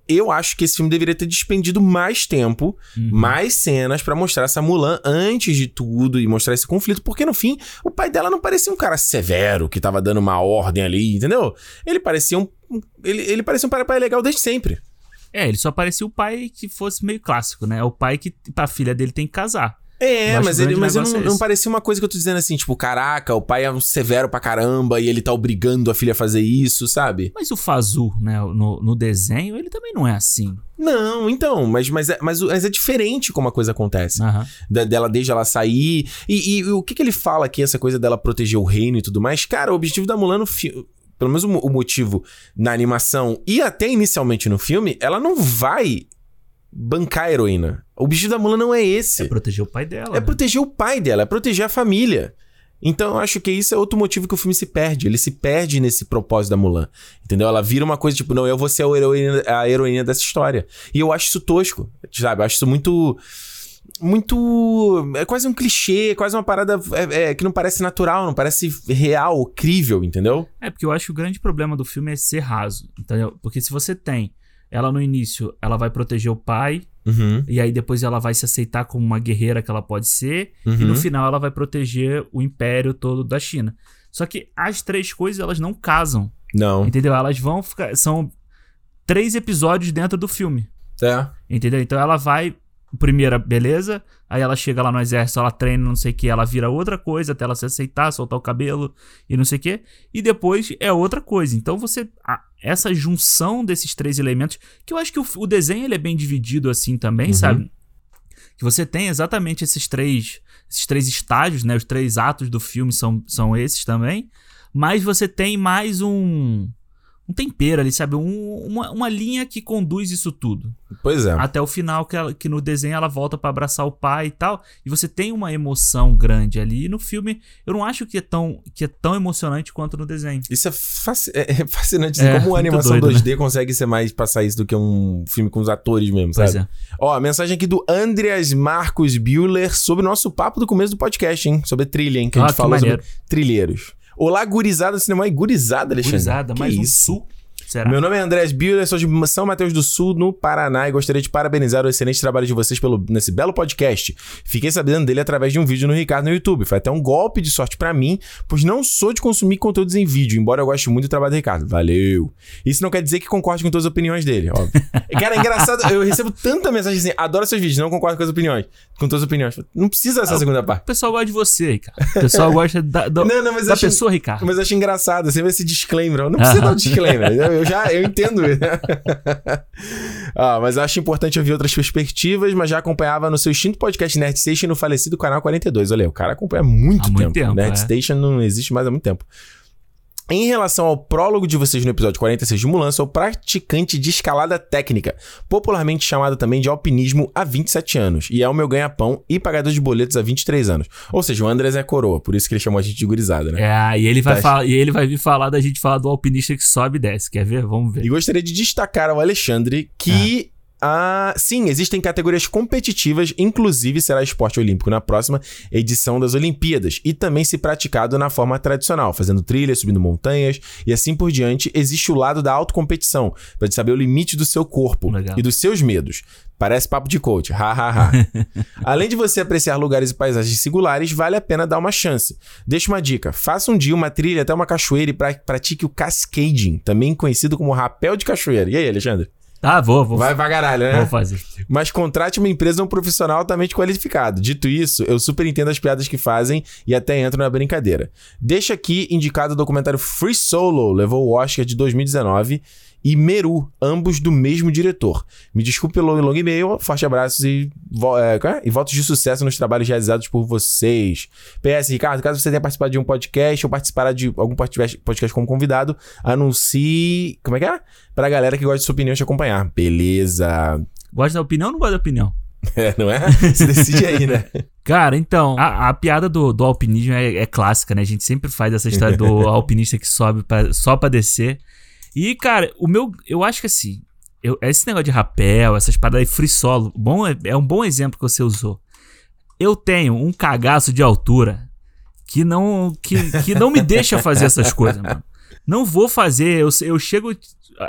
eu acho que esse filme deveria ter despendido mais tempo, mais cenas pra mostrar essa Mulan antes de tudo e mostrar esse conflito, porque no fim o pai dela não parecia um cara severo que tava dando uma ordem ali, entendeu? Ele parecia um ele, ele parecia um pai, legal desde sempre. É, ele só parecia o pai que fosse meio clássico, né? É o pai que pra filha dele tem que casar. É, mas ele mas eu não, não parecia uma coisa que eu tô dizendo assim, tipo, caraca, o pai é um severo pra caramba e ele tá obrigando a filha a fazer isso, sabe? Mas o Fazu, né, no, no desenho, ele também não é assim. Não, então, mas, mas, é, mas, mas é diferente como a coisa acontece. Aham. da- dela desde ela sair. E, e o que, que ele fala aqui, essa coisa dela proteger o reino e tudo mais? Cara, o objetivo da Mulan no filme. Pelo menos o motivo na animação e até inicialmente no filme, ela não vai bancar a heroína. O objetivo da Mulan não é esse. É proteger o pai dela. É né? proteger o pai dela, é proteger a família. Então eu acho que isso é outro motivo que o filme se perde. Ele se perde nesse propósito da Mulan. Entendeu? Ela vira uma coisa tipo, não, eu vou ser a heroína, a heroína dessa história. E eu acho isso tosco, sabe? Eu acho isso muito. Muito. É quase um clichê, quase uma parada é, é, que não parece natural, não parece real, crível, entendeu? É, porque eu acho que o grande problema do filme é ser raso, entendeu? Porque se você tem ela no início, ela vai proteger o pai, Uhum. e aí depois ela vai se aceitar como uma guerreira que ela pode ser, e Uhum. no final ela vai proteger o império todo da China. Só que as três coisas, elas não casam, Não. entendeu? Elas vão ficar... São três episódios dentro do filme, É. entendeu? Então ela vai... Primeira, beleza. Aí ela chega lá no exército, ela treina, não sei o que, ela vira outra coisa até ela se aceitar, soltar o cabelo e não sei o que. E depois é outra coisa. Então você. a- essa junção desses três elementos, que eu acho que o, o desenho ele é bem dividido assim também, sabe? Que você tem exatamente esses três. Esses três estágios, né? Os três atos do filme são, são esses também. Mas você tem mais um. Um tempero ali, sabe? Um- uma, uma linha que conduz isso tudo Pois é. até o final que, ela- que no desenho ela volta pra abraçar o pai e tal e você tem uma emoção grande ali e no filme eu não acho que é tão que é tão emocionante quanto no desenho Isso é, fasci- é- é fascinante. É, como a muito animação doido, 2D consegue ser mais passar isso do que um filme com os atores mesmo, pois sabe? é Ó, a mensagem aqui do Andreas Marcos Bueller sobre o nosso papo do começo do podcast, hein? Sobre trilha, hein? Que a Ah, gente que falou maneiro. sobre trilheiros. Olá, gurizada do cinema. E gurizada, Alexandre? Gurizada, Que mais um isso? Será Meu nome é Andrés Bueller, sou de São Mateus do Sul, no Paraná, e gostaria de parabenizar o excelente trabalho de vocês pelo, nesse belo podcast. Fiquei sabendo dele através de um vídeo no Ricardo no YouTube. Foi até um golpe de sorte pra mim, pois não sou de consumir conteúdos em vídeo, embora eu goste muito do trabalho do Ricardo. Valeu! Isso não quer dizer que concorde com todas as opiniões dele, óbvio. [laughs] Cara, é engraçado, eu recebo tanta mensagem assim, adoro seus vídeos, não concordo com as opiniões. Com todas as opiniões. Não precisa dessa segunda o parte. pessoal gosta de você Ricardo o pessoal gosta da, do- Não, não, da acho- pessoa Ricardo Mas eu acho engraçado, sempre esse disclaimer. Eu Não precisa dar o disclaimer. [laughs] Eu já eu entendo. [laughs] ah, mas eu acho importante ouvir outras perspectivas, mas já acompanhava no seu extinto podcast Nerd Station no falecido canal 42. Olha, o cara acompanha há muito Há muito tempo. tempo, Nerd é. Station não existe mais há muito tempo. Em relação ao prólogo de vocês no episódio 46 de Mulan, sou praticante de escalada técnica, popularmente chamado também de alpinismo há 27 anos, e é o meu ganha-pão e pagador de boletos há 23 anos. Ou seja, o Andrés é coroa, por isso que ele chamou a gente de gurizada, né? é, e ele vai Tá. falar, e ele vai vir falar da gente falar do alpinista que sobe e desce quer ver vamos ver E gostaria de destacar ao Alexandre que Ah, sim, existem categorias competitivas, inclusive será esporte olímpico na próxima edição das Olimpíadas e também se praticado na forma tradicional, fazendo trilhas, subindo montanhas e assim por diante. Existe o lado da autocompetição, para saber o limite do seu corpo Legal. e dos seus medos. Parece papo de coach, ha ha ha. [laughs] Além de você apreciar lugares e paisagens singulares, vale a pena dar uma chance. Deixa uma dica: faça um dia uma trilha até uma cachoeira e pra- pratique o cascading, também conhecido como rapel de cachoeira. E aí, Alexandre? Ah, vou, vou. Vai pra caralho, né? Vou fazer. Mas contrate uma empresa ou um profissional altamente qualificado. Dito isso, eu super entendo as piadas que fazem e até entro na brincadeira. Deixa aqui indicado o documentário Free Solo, levou o Oscar de 2019, e Meru, ambos do mesmo diretor. Me desculpe pelo longo e-mail, forte abraços e, vo- é, é? e votos de sucesso nos trabalhos realizados por vocês. PS, Ricardo, caso você tenha participado de um podcast ou participar de algum podcast podcast como convidado, anuncie. Como é que é? Pra galera que gosta de sua opinião te acompanhar. Beleza. Gosta da opinião ou não gosta da opinião? [laughs] É, não é? Você decide aí, né? [laughs] Cara, então, a, a piada do, do alpinismo é, é clássica, né? A gente sempre faz essa história do [laughs] alpinista que sobe pra- só pra descer. E, cara, o meu. Eu acho que assim. eu- esse negócio de rapel, essas paradas aí, free solo, bom, é, é um bom exemplo que você usou. Eu tenho um cagaço de altura que não, que, que não me deixa fazer essas coisas, mano. Não vou fazer. Eu, eu chego.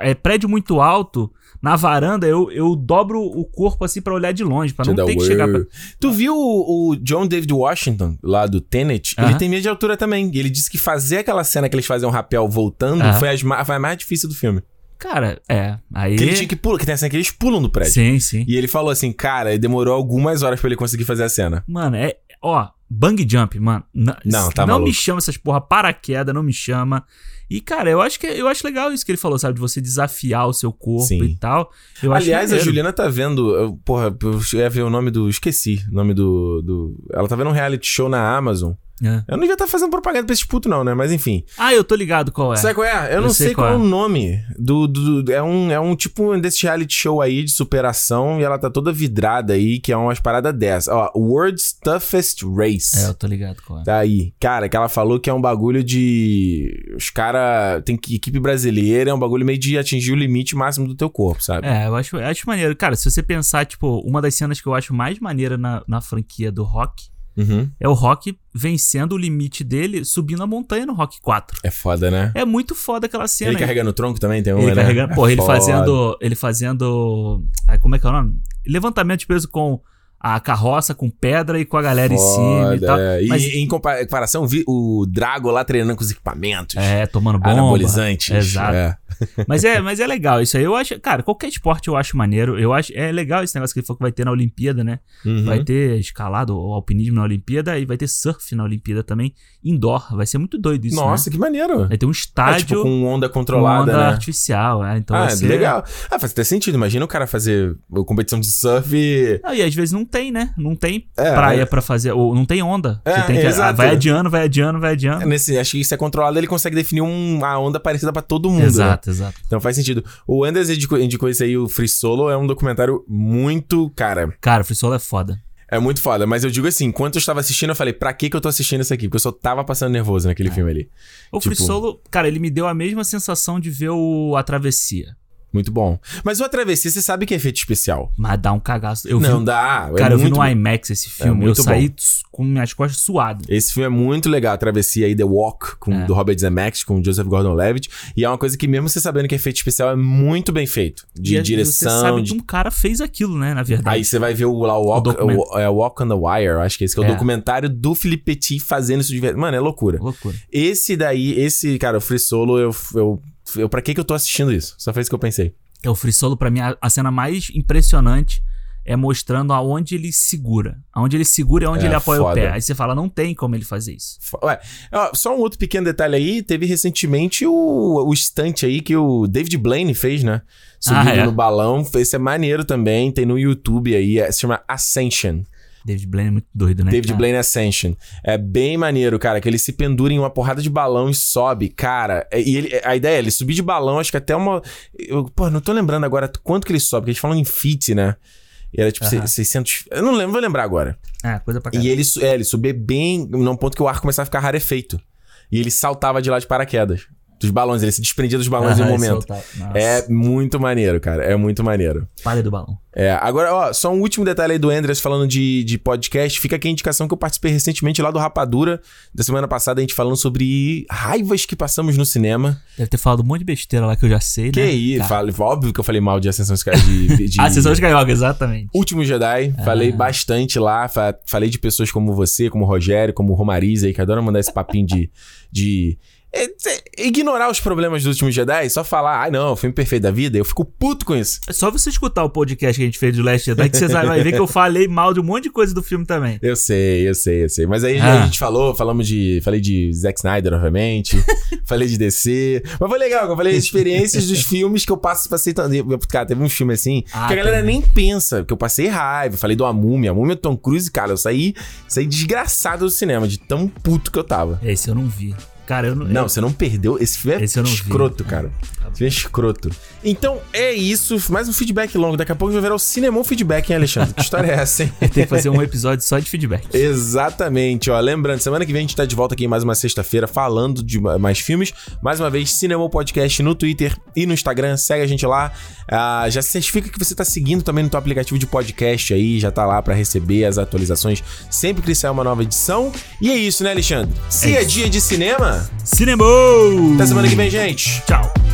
É prédio muito alto. Na varanda, eu, eu dobro o corpo assim pra olhar de longe, pra To não ter que chegar pra. Tu viu o, o John David Washington, lá do Tenet? Ele Aham. tem medo de altura também. E ele disse que fazer aquela cena que eles fazem um rapel voltando Aham. foi, as foi a mais difícil do filme. Cara, é. Aí. Que ele tinha que pular, que tem a cena que eles pulam do prédio. Sim, sim. E ele falou assim, cara, demorou algumas horas pra ele conseguir fazer a cena. Mano, é. Ó, bang jump, mano. N- Não, tá Não maluco. me chama essas porra paraquedas, não me chama. E, cara, eu acho que eu acho legal isso que ele falou, sabe? De você desafiar o seu corpo Sim. e tal. Eu acho Aliás, a. Juliana tá vendo. eu- Porra, eu ia ver o nome do. Esqueci o nome do. do ela tá vendo um reality show na Amazon. É. Eu não devia estar fazendo propaganda pra esses putos, não, né? Mas enfim. Ah, eu tô ligado qual é. Sabe qual é? Eu, não sei, qual, é o nome do, do- do- é um é um tipo desse reality show aí de superação e ela tá toda vidrada aí, que é umas paradas dessas. Ó, World's Toughest Race. É, eu tô ligado qual é. Tá aí. Cara, que ela falou que é um bagulho de os cara tem que equipe brasileira, é um bagulho meio de atingir o limite máximo do teu corpo, sabe? É, eu acho, eu acho maneiro. Cara, se você pensar, tipo, uma das cenas que eu acho mais maneira na, na franquia do Rock Uhum. é o Rock vencendo o limite dele subindo a montanha no Rock 4. É foda, né? É muito foda aquela cena. Ele carregando o tronco também tem uma, Ele né? carregando. Porra, ele Foda. fazendo. Ele fazendo. ai, como é que é o nome? Levantamento de peso com a carroça, com pedra e com a galera em cima e Foda, tal. é. E Mas, em compa- comparação, vi o Drago lá treinando com os equipamentos. é, tomando bomba. Anabolizantes. Exato. É. [laughs] Mas é, mas é legal isso aí. Eu acho, cara, qualquer esporte eu acho maneiro. Eu acho é legal esse negócio que ele falou que vai ter na Olimpíada, né? Uhum. Vai ter escalado ou alpinismo na Olimpíada e vai ter surf na Olimpíada também, indoor. Vai ser muito doido isso, Nossa, né? que maneiro. Vai ter um estádio tipo, com onda com controlada, onda né? artificial, é. Então ah, é ser legal. Ah, faz até sentido. Imagina o cara fazer competição de surf e... Ah, e às vezes não tem, né? Não tem É, praia é. pra fazer, ou não tem onda. É, Você tem que, exato. ah, vai adiando, vai adiando, vai adiando. Nesse, acho que isso é controlado, ele consegue definir um- uma onda parecida pra todo mundo, né? exato, exato. Então faz sentido. O Anders indicou, indicou isso aí, o Free Solo, é um documentário muito, cara, Cara, o Free Solo é foda. é muito foda. Mas eu digo assim, enquanto eu estava assistindo, eu falei, pra que que eu tô assistindo isso aqui? Porque eu só tava passando nervoso naquele filme ali. O Free Tipo- Solo, cara, ele me deu a mesma sensação de ver o A Travessia. Muito bom. Mas o A Travessia, você sabe que é efeito especial. Mas dá um cagaço. Eu Não vi, dá. é cara, eu vi no. IMAX esse filme. eu muito saí bom. com minhas costas suadas. Esse filme é muito legal, a travessia aí, The Walk, com, É. do Robert Zemeckis, com o Joseph Gordon-Levitt. E é uma coisa que mesmo você sabendo que é efeito especial, é muito bem feito. De E direção, Você sabe de que um cara fez aquilo, né? Na verdade. Aí você vai ver o, lá, o Walk, documento. o- é, Walk on the Wire, eu acho que é esse, que é o É. documentário do Felipe Petit fazendo isso de verdade. Mano, é loucura. Loucura. Esse daí, esse, cara, o Free Solo, eu, eu, eu. Pra que que eu tô assistindo isso? Só foi isso que eu pensei. É o Free Solo, pra mim, a, a cena mais impressionante é mostrando aonde ele segura. Aonde ele segura é onde É, ele apoia foda. o pé. Aí você fala, não tem como ele fazer isso. Ué, só um outro pequeno detalhe aí, teve recentemente o, o estante aí que o David Blaine fez, né? Subindo Ah, é? no balão. Esse é maneiro também, tem no YouTube aí, é- se chama Ascension. David Blaine é muito doido, né? David cara? Blaine Ascension. É bem maneiro, cara, que ele se pendura em uma porrada de balão e sobe, cara. é- E ele, a ideia é ele subir de balão, acho que até uma. Eu, pô, não tô lembrando agora quanto que ele sobe, porque eles falam em feet, né? E era tipo Aham. 600. Eu não lembro, vou lembrar agora. É, coisa pra E caralho. ele, é, ele subia bem num ponto que o ar começava a ficar rarefeito. E ele saltava de lá de paraquedas. Dos balões, ele se desprendia dos balões em um momento. Nossa, É muito maneiro, cara. É muito maneiro. Palha do balão. É, agora, ó, só um último detalhe aí do Andreas falando de, de podcast. Fica aqui a indicação que eu participei recentemente lá do Rapadura, da semana passada, a gente falando sobre raivas que passamos no cinema. Deve ter falado um monte de besteira lá que eu já sei, Que né? aí, Tá. fale- óbvio que eu falei mal de Ascensão Sky de, [laughs] de Ah, de Carioca, exatamente. Último Jedi. Falei bastante lá. fa- falei de pessoas como você, como o Rogério, como o Romariza aí, que adoram mandar esse papinho de. de é, é, ignorar os problemas do último Jedi, só falar, ai não, filme perfeito da vida, eu fico puto com isso. É só você escutar o podcast que a gente fez do Last Jedi que você vai ver que eu falei mal de um monte de coisa do filme também. Eu sei, eu sei, eu sei. Mas aí Ah. a gente falou, falamos de. Falei de Zack Snyder, obviamente. [laughs] falei de DC. Mas foi legal, eu falei das experiências dos filmes que eu passo, passei. Cara, teve um filme assim Ah, que a galera tem. nem pensa, que eu passei raiva. Falei do A Múmia, a Múmia Tom Cruise, cara, eu saí, saí desgraçado do cinema, de tão puto que eu tava. Esse eu não vi. Cara, eu não. Não, eu- você não perdeu. Esse filme é Esse não vi. escroto, cara. Esse filme é escroto. Então é isso. Mais um feedback longo. Daqui a pouco vai virar o Cinemon Feedback, hein, Alexandre? Que história é essa, hein? [laughs] Tem que fazer um episódio só de feedback. [laughs] Exatamente, ó. Lembrando, semana que vem a gente tá de volta aqui em mais uma sexta-feira falando de ma- mais filmes. Mais uma vez, Cinema Podcast no Twitter e no Instagram. Segue a gente lá. Ah, já certifica que você tá seguindo também no teu aplicativo de podcast aí. Já tá lá pra receber as atualizações sempre que sair uma nova edição. E é isso, né, Alexandre? Se é, isso. dia de cinema, Cinema! até semana que vem, gente. Tchau.